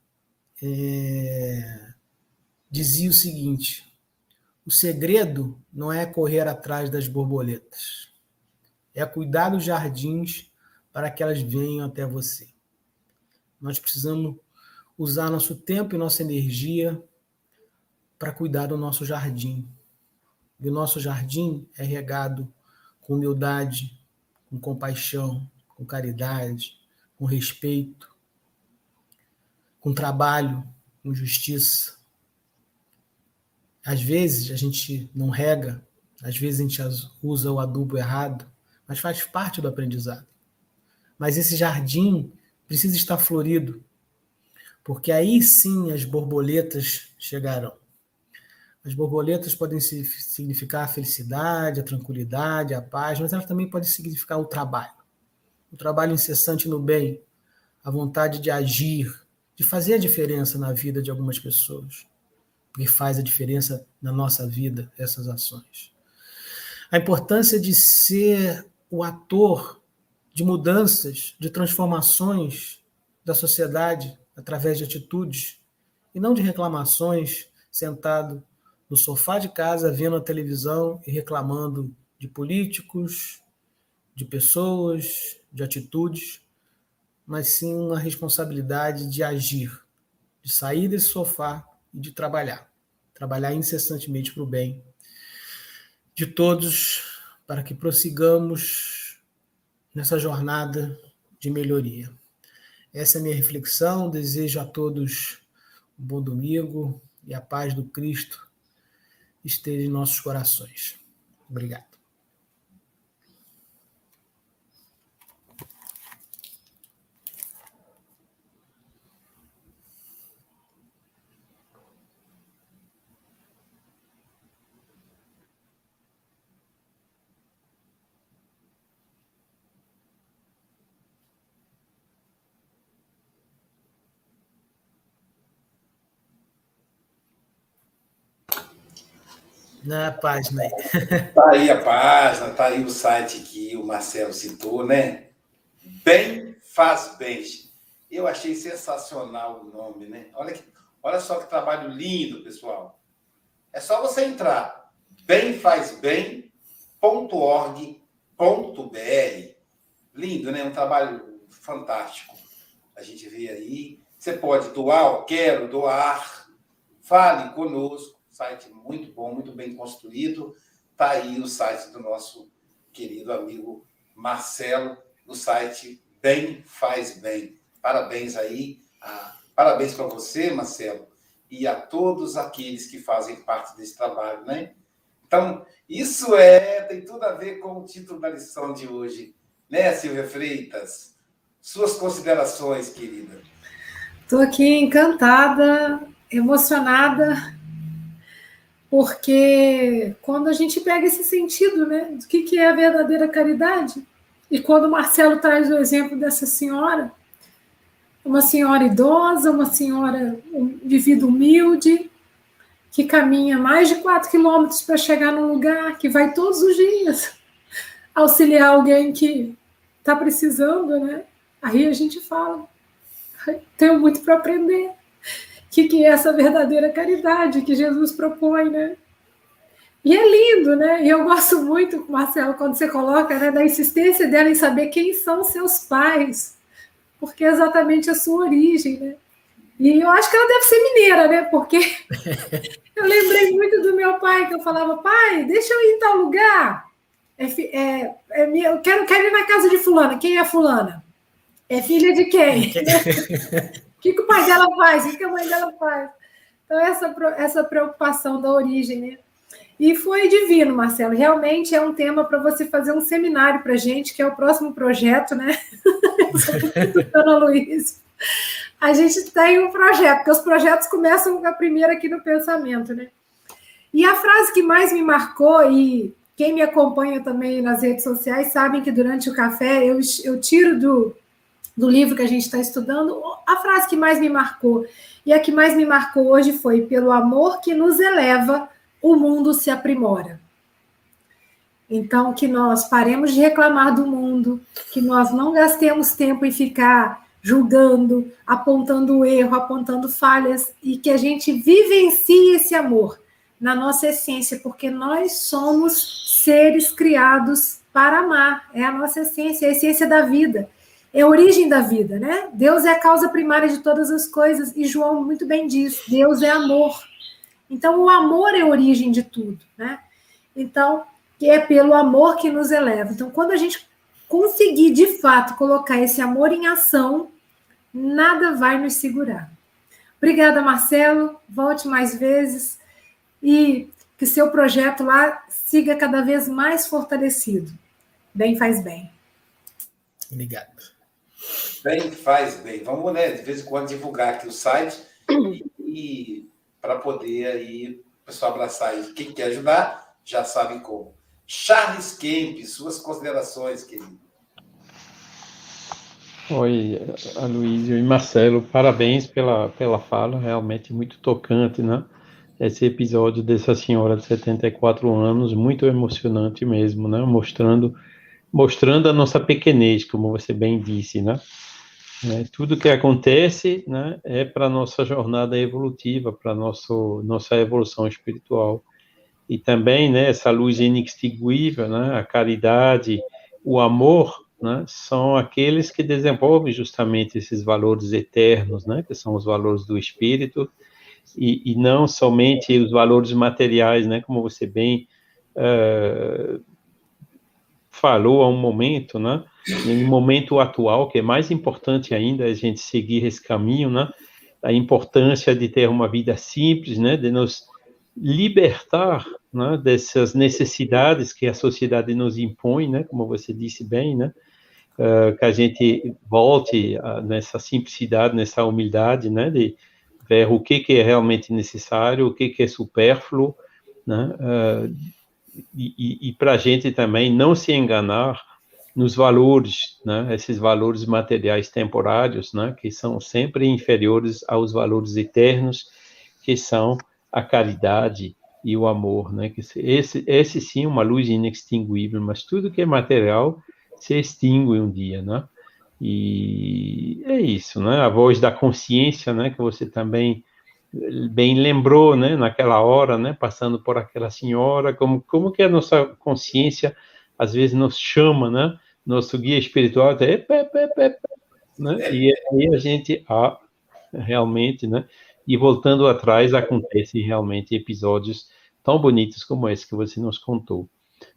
é, dizia o seguinte: o segredo não é correr atrás das borboletas, é cuidar dos jardins para que elas venham até você. Nós precisamos usar nosso tempo e nossa energia para cuidar do nosso jardim. E o nosso jardim é regado com humildade, com compaixão, com caridade, com respeito, com trabalho, com justiça. Às vezes a gente não rega, às vezes a gente usa o adubo errado, mas faz parte do aprendizado. Mas esse jardim precisa estar florido, porque aí sim as borboletas chegarão. As borboletas podem significar a felicidade, a tranquilidade, a paz, mas elas também podem significar o trabalho. O trabalho incessante no bem, a vontade de agir, de fazer a diferença na vida de algumas pessoas, porque faz a diferença na nossa vida essas ações. A importância de ser o ator de mudanças, de transformações da sociedade através de atitudes e não de reclamações sentado no sofá de casa vendo a televisão e reclamando de políticos, de pessoas, de atitudes mas sim uma responsabilidade de agir, de sair desse sofá e de trabalhar. Trabalhar incessantemente para o bem de todos, para que prossigamos nessa jornada de melhoria. Essa é a minha reflexão. Desejo a todos um bom domingo e a paz do Cristo esteja em nossos corações. Obrigado. Na página. Está aí a página, está aí o site que o Marcelo citou, né? Bem faz bem. Eu achei sensacional o nome, né? Olha, que, olha só que trabalho lindo, pessoal. É só você entrar bemfazbem.org.br. Lindo, né? Um trabalho fantástico. A gente vê aí. Você pode doar, quero doar. Fale conosco site muito bom, muito bem construído. Está aí o site do nosso querido amigo Marcelo, no site Bem Faz Bem. Parabéns aí, a, parabéns para você, Marcelo, e a todos aqueles que fazem parte desse trabalho, né? Então, isso é, tem tudo a ver com o título da lição de hoje, né, Silvia Freitas? Suas considerações, querida. Estou aqui encantada, emocionada porque quando a gente pega esse sentido, né, do que, que é a verdadeira caridade, e quando o Marcelo traz o exemplo dessa senhora, uma senhora idosa, uma senhora de vida humilde, que caminha mais de quatro quilômetros para chegar num lugar, que vai todos os dias auxiliar alguém que está precisando, né? Aí a gente fala, tenho muito para aprender que, que é essa verdadeira caridade que Jesus propõe, né? E é lindo, né? E eu gosto muito, Marcelo, quando você coloca né, da insistência dela em saber quem são seus pais, porque é exatamente a sua origem, né? E eu acho que ela deve ser mineira, né? Porque eu lembrei muito do meu pai, que eu falava, pai, deixa eu ir em tal lugar. É, é, é, eu quero, quero ir na casa de fulana. Quem é fulana? É filha de quem? que, que o pai dela faz? O que, que a mãe dela faz? Então, essa, essa preocupação da origem, né? E foi divino, Marcelo. Realmente é um tema para você fazer um seminário para gente, que é o próximo projeto, né? Ana Luiz. A gente tem um projeto, porque os projetos começam com a primeira aqui no pensamento, né? E a frase que mais me marcou, e quem me acompanha também nas redes sociais sabem que durante o café eu, eu tiro do, do livro que a gente está estudando, a frase que mais me marcou e a que mais me marcou hoje foi: pelo amor que nos eleva, o mundo se aprimora. Então, que nós paremos de reclamar do mundo, que nós não gastemos tempo em ficar julgando, apontando erro, apontando falhas, e que a gente vivencie esse amor na nossa essência, porque nós somos seres criados para amar, é a nossa essência, é a essência da vida é a origem da vida, né? Deus é a causa primária de todas as coisas, e João muito bem diz: Deus é amor. Então, o amor é a origem de tudo, né? Então, é pelo amor que nos eleva. Então, quando a gente conseguir de fato colocar esse amor em ação, nada vai nos segurar. Obrigada, Marcelo. Volte mais vezes e que seu projeto lá siga cada vez mais fortalecido. Bem faz bem. Obrigado. Bem faz bem. Vamos, né, de vez em quando, divulgar aqui o site e, e para poder aí o pessoal abraçar aí. Quem quer ajudar, já sabe como. Charles Kemp, suas considerações, querido. Oi, Aloysio e Marcelo, parabéns pela, pela fala, realmente muito tocante, né? Esse episódio dessa senhora de 74 anos, muito emocionante mesmo, né? Mostrando, mostrando a nossa pequenez, como você bem disse, né? É, tudo que acontece, né, é para nossa jornada evolutiva, para nossa evolução espiritual. E também, né, essa luz inextinguível, né, a caridade, o amor, né, são aqueles que desenvolvem justamente esses valores eternos, né, que são os valores do espírito, e, e não somente os valores materiais, né, como você bem uh, falou há um momento, né, no momento atual, que é mais importante ainda a gente seguir esse caminho, né, a importância de ter uma vida simples, né, de nos libertar né, dessas necessidades que a sociedade nos impõe, né, como você disse bem, né, uh, que a gente volte a, nessa simplicidade, nessa humildade, né, de ver o que, que é realmente necessário, o que, que é supérfluo, né, uh, e, e, e para a gente também não se enganar nos valores, né, esses valores materiais temporários, né, que são sempre inferiores aos valores eternos, que são a caridade e o amor, né, que esse, esse sim é uma luz inextinguível, mas tudo que é material se extingue um dia, né? E é isso, né? A voz da consciência, né? Que você também bem lembrou, né? Naquela hora, né? Passando por aquela senhora, como como que a nossa consciência às vezes nos chama, né? Nosso guia espiritual até, né? E aí a gente, ah, realmente, né? E voltando atrás, acontecem realmente episódios tão bonitos como esse que você nos contou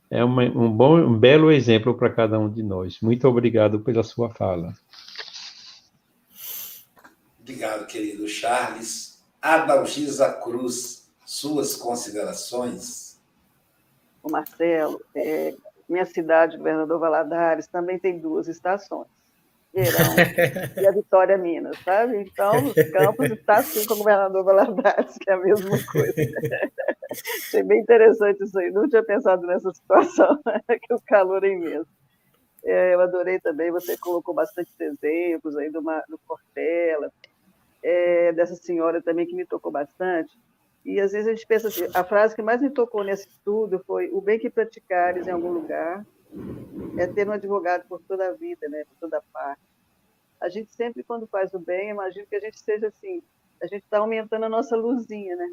é uma, um, bom, um belo exemplo para cada um de nós. Muito obrigado pela sua fala. Obrigado, querido Charles. Adalgisa Cruz, suas considerações? O Marcelo, é, minha cidade, Governador Valadares, também tem duas estações. Verão e a Vitória Minas, sabe? Então, os campos está assim com o governador Valadares, que é a mesma coisa. Achei bem interessante isso aí. Não tinha pensado nessa situação, que o calor é imenso. É, eu adorei também, você colocou bastante exemplos aí do, do Portela, é, dessa senhora também que me tocou bastante. E às vezes a gente pensa assim, a frase que mais me tocou nesse estudo foi o bem que praticares em algum lugar é ter um advogado por toda a vida, né, por toda parte. A gente sempre, quando faz o bem, imagina que a gente seja assim, a gente está aumentando a nossa luzinha, né?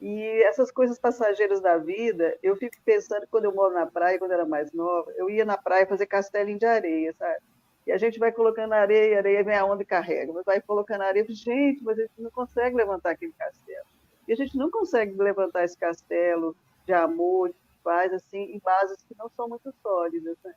E essas coisas passageiras da vida, eu fico pensando quando eu moro na praia, quando eu era mais nova, eu ia na praia fazer castelinho de areia, sabe? E a gente vai colocando areia, areia vem a onda e carrega. Mas vai colocando areia, gente, mas a gente não consegue levantar aquele castelo. E a gente não consegue levantar esse castelo de amor, de paz, assim, em bases que não são muito sólidas, né?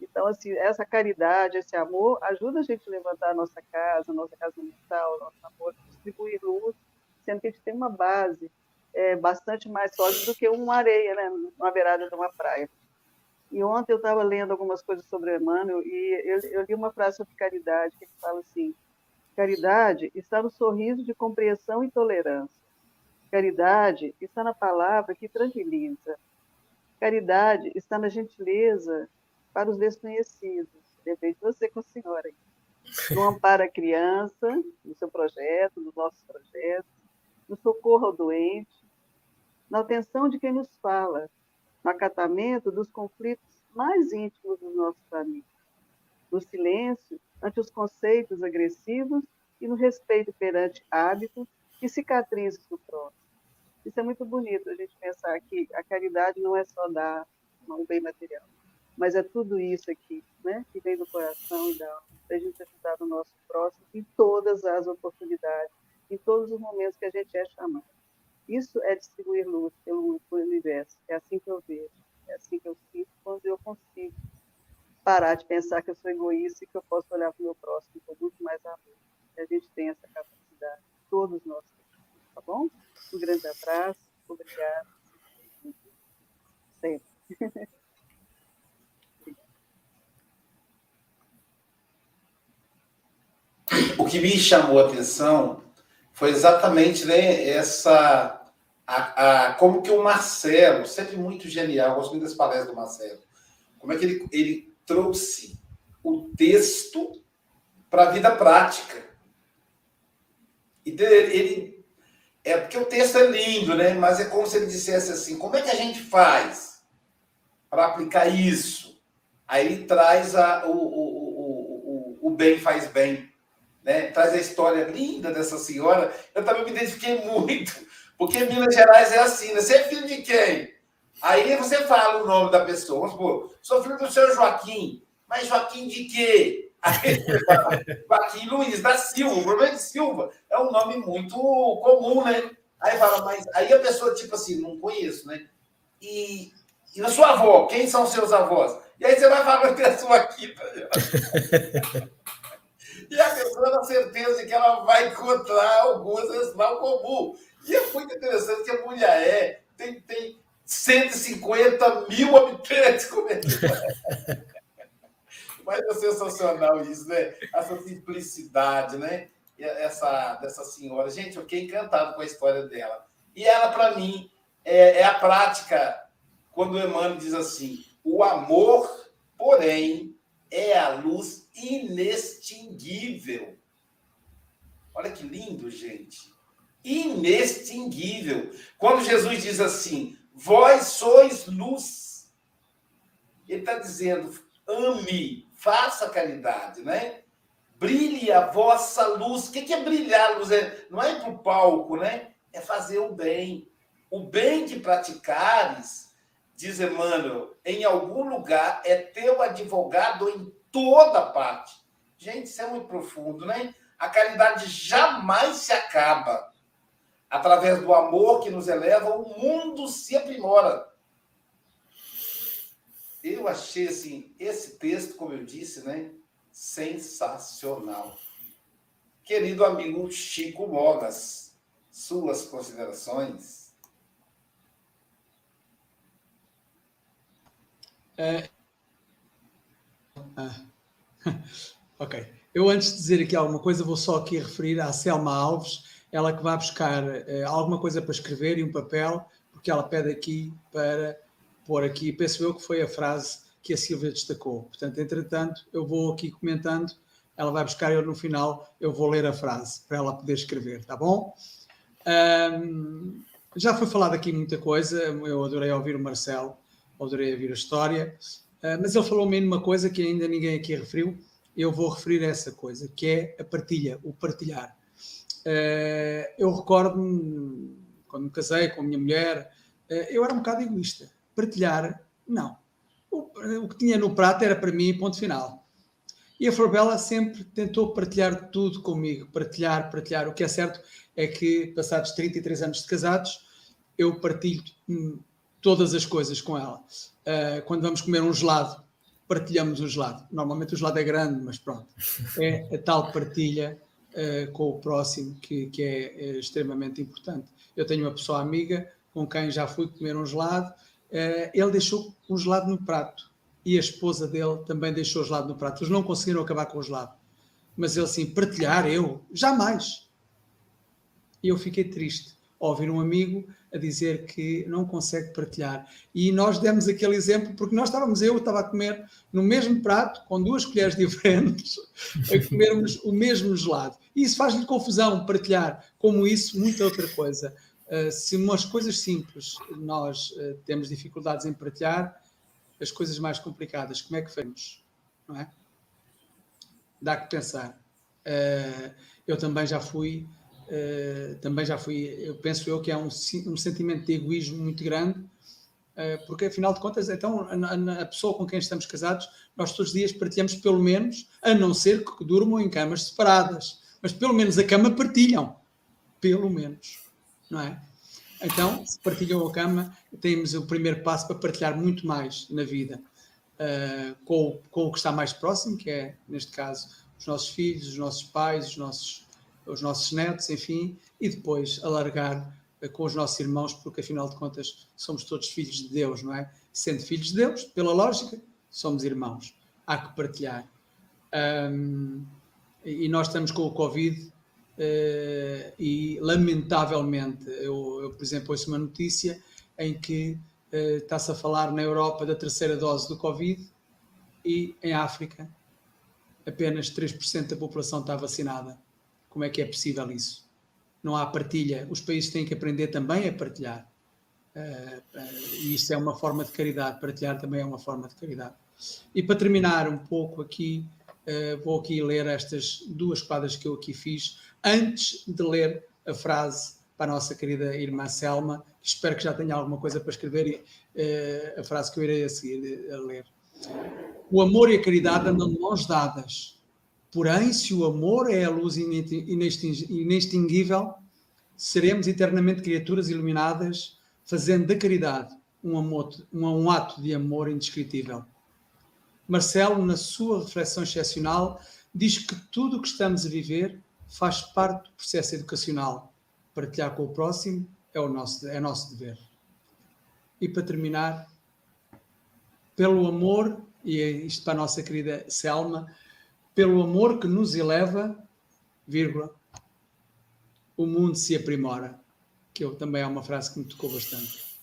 Então, assim, essa caridade, esse amor, ajuda a gente a levantar a nossa casa, a nossa casa mental, nosso amor, distribuir luz, sendo que a gente tem uma base é, bastante mais sólido do que uma areia, né, uma beirada de uma praia. E ontem eu estava lendo algumas coisas sobre Emmanuel e eu, eu, li uma frase sobre caridade que fala assim: caridade está no sorriso de compreensão e tolerância. Caridade está na palavra que tranquiliza. Caridade está na gentileza para os desconhecidos. Depende de você com a senhora. No amparo à criança, no seu projeto, nos nossos projetos, no socorro ao doente, na atenção de quem nos fala, no acatamento dos conflitos mais íntimos dos nossos amigos, no silêncio ante os conceitos agressivos e no respeito perante hábitos e cicatrizes do próximo. Isso é muito bonito, a gente pensar que a caridade não é só dar um bem material, mas é tudo isso aqui, né, que vem do coração e da alma, a gente ajudar o nosso próximo em todas as oportunidades, em todos os momentos que a gente é chamado. Isso é distribuir luz pelo, universo. É assim que eu vejo. É assim que eu sinto quando eu consigo parar de pensar que eu sou egoísta e que eu posso olhar para o meu próximo com muito mais amor. A gente tem essa capacidade, todos nós temos, tá bom? Um grande abraço, obrigado. Sempre. O que me chamou a atenção foi exatamente né, essa. A, a, como que o Marcelo, sempre muito genial, gosto muito das palestras do Marcelo, como é que ele, ele trouxe o texto para a vida prática. E ele, é porque o texto é lindo, né? Mas é como se ele dissesse assim: como é que a gente faz para aplicar isso? Aí ele traz a, o, o, o, o, o bem faz bem né? traz a história linda dessa senhora. Eu também me identifiquei muito, porque Minas Gerais é assim, né? Você é filho de quem? Aí você fala o nome da pessoa. Vamos supor, sou filho do seu Joaquim. Mas Joaquim de quê? Aí fala, Joaquim Luiz da Silva. O problema é de Silva é um nome muito comum, né? Aí fala, mas aí a pessoa, tipo assim, não conheço, né? E, e a sua avó, quem são seus avós? E aí você vai falando que é sua quinta. E a pessoa na certeza de que ela vai encontrar algumas vezes mal comum. E é muito interessante que a mulher é, tem, tem 150 mil habitantes comentando. Mas é sensacional isso, né? Essa simplicidade, né? Essa, dessa senhora. Gente, eu fiquei encantado com a história dela. E ela, para mim, é, é, a prática, quando o Emmanuel diz assim: o amor, porém, é a luz inextinguível. Olha que lindo, gente. Inextinguível. Quando Jesus diz assim: Vós sois luz. Ele está dizendo: ame, faça caridade, né? Brilhe a vossa luz. O que é brilhar a luz? É, não é ir para o palco, né? É fazer o bem. O bem que praticares, diz Emmanuel, em algum lugar é teu advogado em toda parte. Gente, isso é muito profundo, né? A caridade jamais se acaba. Através do amor que nos eleva, o mundo se aprimora. Eu achei assim, esse texto, como eu disse, né, sensacional. Querido amigo Chico Mogas, suas considerações? É, ah. ok. Eu, antes de dizer aqui alguma coisa, vou só aqui referir à Selma Alves, ela que vai buscar uh, alguma coisa para escrever e um papel, porque ela pede aqui para pôr aqui, penso eu que foi a frase que a Silvia destacou. Portanto, entretanto, eu vou aqui comentando, ela vai buscar, eu no final eu vou ler a frase para ela poder escrever, tá bom? Um, já foi falado aqui muita coisa, eu adorei ouvir o Marcelo, adorei ouvir a história. Ah, mas ele falou-me uma coisa que ainda ninguém aqui referiu, eu vou referir essa coisa, que é a partilha, o partilhar. Uh, eu recordo-me, quando me casei com a minha mulher, uh, eu era um bocado egoísta. Partilhar, não. O, o, que tinha no prato era para mim, ponto final. E a Forbella sempre tentou partilhar tudo comigo, partilhar, partilhar. O que é certo é que, passados 33 anos de casados, eu partilho hum, todas as coisas com ela uh, quando vamos comer um gelado, partilhamos o gelado. Normalmente o gelado é grande, mas pronto. É a tal partilha uh, com o próximo que, que é, é, extremamente importante. Eu tenho uma pessoa amiga com quem já fui comer um gelado, uh, ele deixou o gelado no prato e a esposa dele também deixou o gelado no prato. Eles não conseguiram acabar com o gelado. Mas ele assim, partilhar eu? Jamais. E eu fiquei triste ouvir um amigo a dizer que não consegue partilhar. E nós demos aquele exemplo porque nós estávamos, eu estava a comer no mesmo prato, com duas colheres diferentes, a comermos o mesmo gelado. E isso faz-lhe confusão partilhar, como isso, muita outra coisa. Uh, se umas coisas simples nós uh, temos dificuldades em partilhar, as coisas mais complicadas, como é que fazemos? Não é? Dá que pensar. Uh, eu também já fui Uh, também já fui, eu penso eu que é um, um sentimento de egoísmo muito grande, uh, porque afinal de contas, então a, a, pessoa com quem estamos casados, nós todos os dias partilhamos pelo menos, a não ser que durmam em camas separadas, mas pelo menos a cama partilham, pelo menos, não é? Então, se partilham a cama, temos o primeiro passo para partilhar muito mais na vida. Uh, com, com, o que está mais próximo, que é, neste caso, os nossos filhos, os nossos pais, os nossos, os nossos netos, enfim, e depois alargar uh, com os nossos irmãos, porque afinal de contas somos todos filhos de Deus, não é? Sendo filhos de Deus, pela lógica, somos irmãos. Há que partilhar. Um, e nós estamos com o Covid Uh, e lamentavelmente, eu, eu, por exemplo, ouço uma notícia em que uh, está-se a falar na Europa da terceira dose do Covid e em África apenas 3% da população está vacinada. Como é que é possível isso? Não há partilha. Os países têm que aprender também a partilhar. Uh, e isto é uma forma de caridade. Partilhar também é uma forma de caridade. E para terminar um pouco aqui, vou aqui ler estas duas quadras que eu aqui fiz antes de ler a frase para a nossa querida irmã Selma, espero que já tenha alguma coisa para escrever e a frase que eu irei a seguir a ler. O amor e a caridade andam de mãos dadas. Porém, se o amor é a luz inextinguível, seremos eternamente criaturas iluminadas, fazendo da caridade um, amor, um, ato de amor indescritível. Marcelo, na sua reflexão excepcional, diz que tudo o que estamos a viver faz parte do processo educacional. Partilhar com o próximo é o nosso, é nosso dever. E para terminar, pelo amor, e é isto para a nossa querida Selma, pelo amor que nos eleva, vírgula, o mundo se aprimora. Que eu, também é uma frase que me tocou bastante.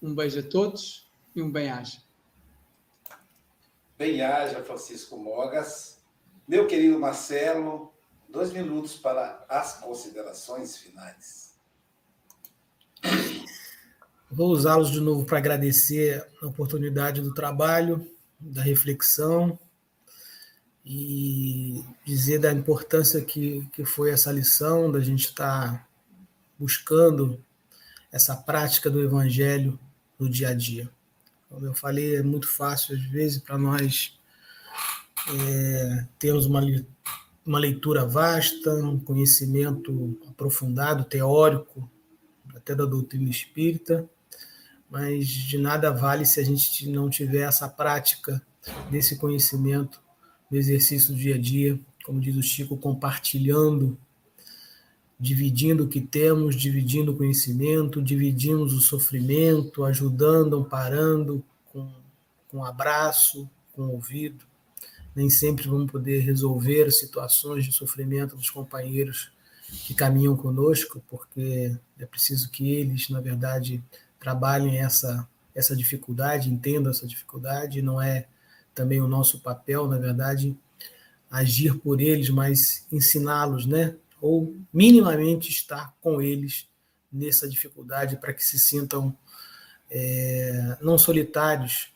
Um beijo a todos e um bem-aja. Bem-aja, Francisco Mogas. Meu querido Marcelo, Dois minutos para as considerações finais. Vou usá-los de novo para agradecer a oportunidade do trabalho, da reflexão e dizer da importância que, que foi essa lição, da gente estar tá buscando essa prática do Evangelho no dia a dia. Como eu falei, é muito fácil, às vezes, para nós é, termos uma uma leitura vasta, um conhecimento aprofundado, teórico, até da doutrina espírita, mas de nada vale se a gente não tiver essa prática desse conhecimento no exercício do dia a dia, como diz o Chico, compartilhando, dividindo o que temos, dividindo o conhecimento, dividimos o sofrimento, ajudando, amparando com, com abraço, com ouvido. Nem sempre vamos poder resolver situações de sofrimento dos companheiros que caminham conosco, porque é preciso que eles, na verdade, trabalhem essa, essa dificuldade, entendam essa dificuldade, não é também o nosso papel, na verdade, agir por eles, mas ensiná-los, né? Ou minimamente estar com eles nessa dificuldade para que se sintam é, não solitários,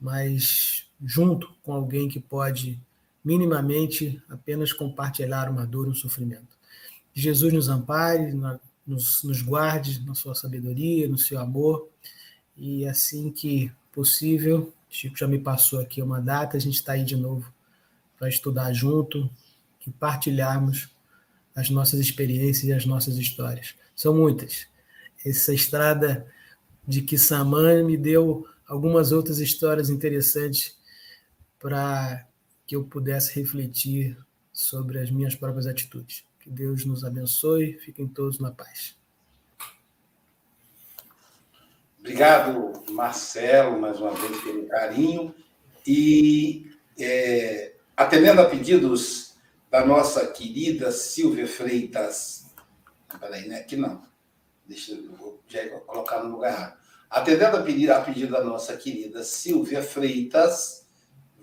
mas junto com alguém que pode minimamente apenas compartilhar uma dor, um sofrimento. Jesus nos ampare, nos, nos guarde na sua sabedoria, no seu amor, e assim que possível, Chico já me passou aqui uma data, a gente está aí de novo para estudar junto e partilharmos as nossas experiências e as nossas histórias. São muitas. Essa estrada de Kissamã me deu algumas outras histórias interessantes para que eu pudesse refletir sobre as minhas próprias atitudes. Que Deus nos abençoe, fiquem todos na paz. Obrigado, Marcelo, mais uma vez pelo carinho. E é, atendendo a pedidos da nossa querida Silvia Freitas. Peraí, né? Aqui não. Deixa eu já colocar no lugar errado. Atendendo a pedido, a pedido da nossa querida Silvia Freitas,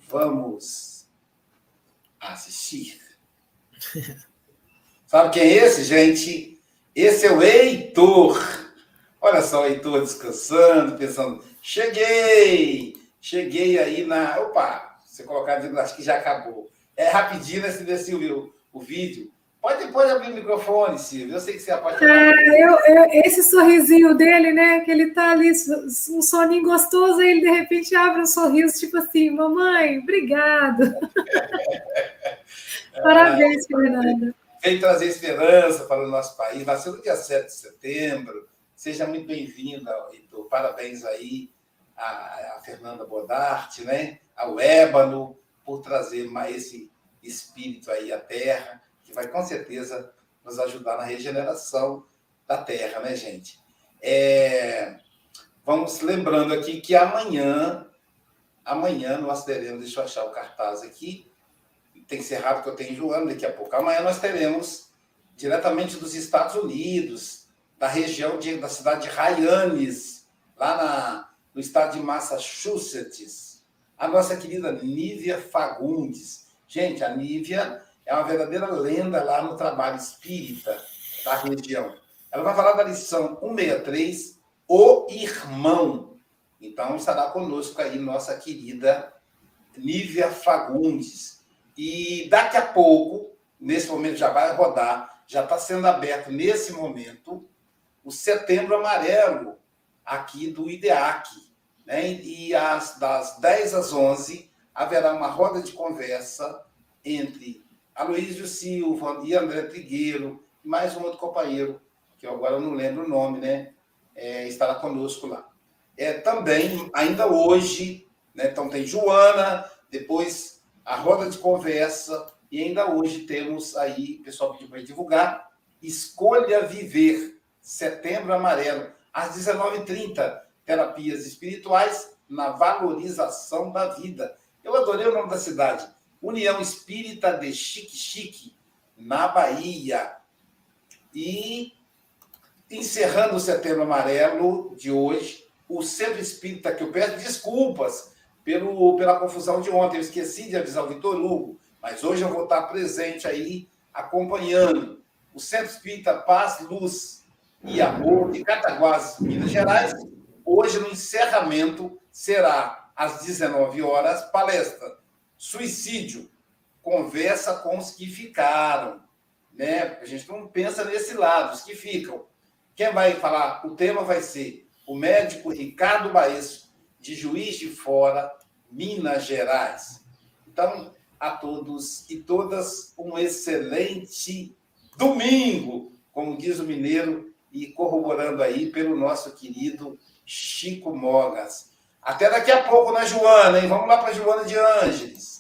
vamos assistir. Sabe quem é esse, gente? Esse é o Heitor. Olha só Heitor descansando, pensando, cheguei, cheguei aí na... Opa, você colocar, acho que já acabou. É rapidinho, né, se o, o vídeo. Pode, pode abrir o microfone, Silvio. Eu sei que você é apaixonado. É, eu, eu, esse sorrisinho dele, né? Que ele tá ali, um soninho gostoso, aí ele de repente abre um sorriso, tipo assim, mamãe, obrigado. Parabéns, é, Fernanda. Veio trazer esperança para o nosso país. Nasceu no dia 7 de setembro, Seja muito bem-vinda, Heitor. Parabéns aí a, a Fernanda Bodarte, né? ao Ébano, por trazer mais esse espírito aí à Terra, que vai com certeza nos ajudar na regeneração da Terra, né, gente? É... Vamos lembrando aqui que amanhã, amanhã nós teremos, deixa eu achar o cartaz aqui, tem que ser rápido que eu tenho Joana daqui a pouco. Amanhã nós teremos, diretamente dos Estados Unidos, da região de, da cidade de Hyannis, lá na, no estado de Massachusetts, a nossa querida Nívia Fagundes. Gente, a Nívia é uma verdadeira lenda lá no trabalho espírita da região. Ela vai falar da lição 163, O Irmão. Então, estará conosco aí nossa querida Nívia Fagundes. E daqui a pouco, nesse momento já vai rodar, já está sendo aberto nesse momento, o Setembro Amarelo, aqui do IDEAC. Né? E às, das 10 às 11 haverá uma roda de conversa entre Aloísio Silva e André Trigueiro, e mais um outro companheiro, que eu agora não lembro o nome, né? É, estará conosco lá. É, também, ainda hoje, né? então tem Joana, depois a roda de conversa, e ainda hoje temos aí, o pessoal pediu para divulgar, Escolha Viver, Setembro Amarelo, às 19h30, terapias espirituais na valorização da vida. Eu adorei o nome da cidade, União Espírita de Chique Chique, na Bahia. E encerrando o Setembro Amarelo de hoje, o Centro Espírita, que eu peço desculpas pelo, pela confusão de ontem, eu esqueci de avisar o Vitor Hugo, mas hoje eu vou estar presente aí, acompanhando o Centro Espírita Paz, Luz e Amor de Cataguases, Minas Gerais. Hoje, no encerramento, será às 19 horas, palestra Suicídio, conversa com os que ficaram. Né? A gente não pensa nesse lado, os que ficam. Quem vai falar? O tema vai ser o médico Ricardo Baesso, de Juiz de Fora, Minas Gerais. Então, a todos e todas, um excelente domingo, como diz o mineiro, e corroborando aí pelo nosso querido Chico Mogas. Até daqui a pouco, né, Joana? Hein? Vamos lá para Joana de Ângeles.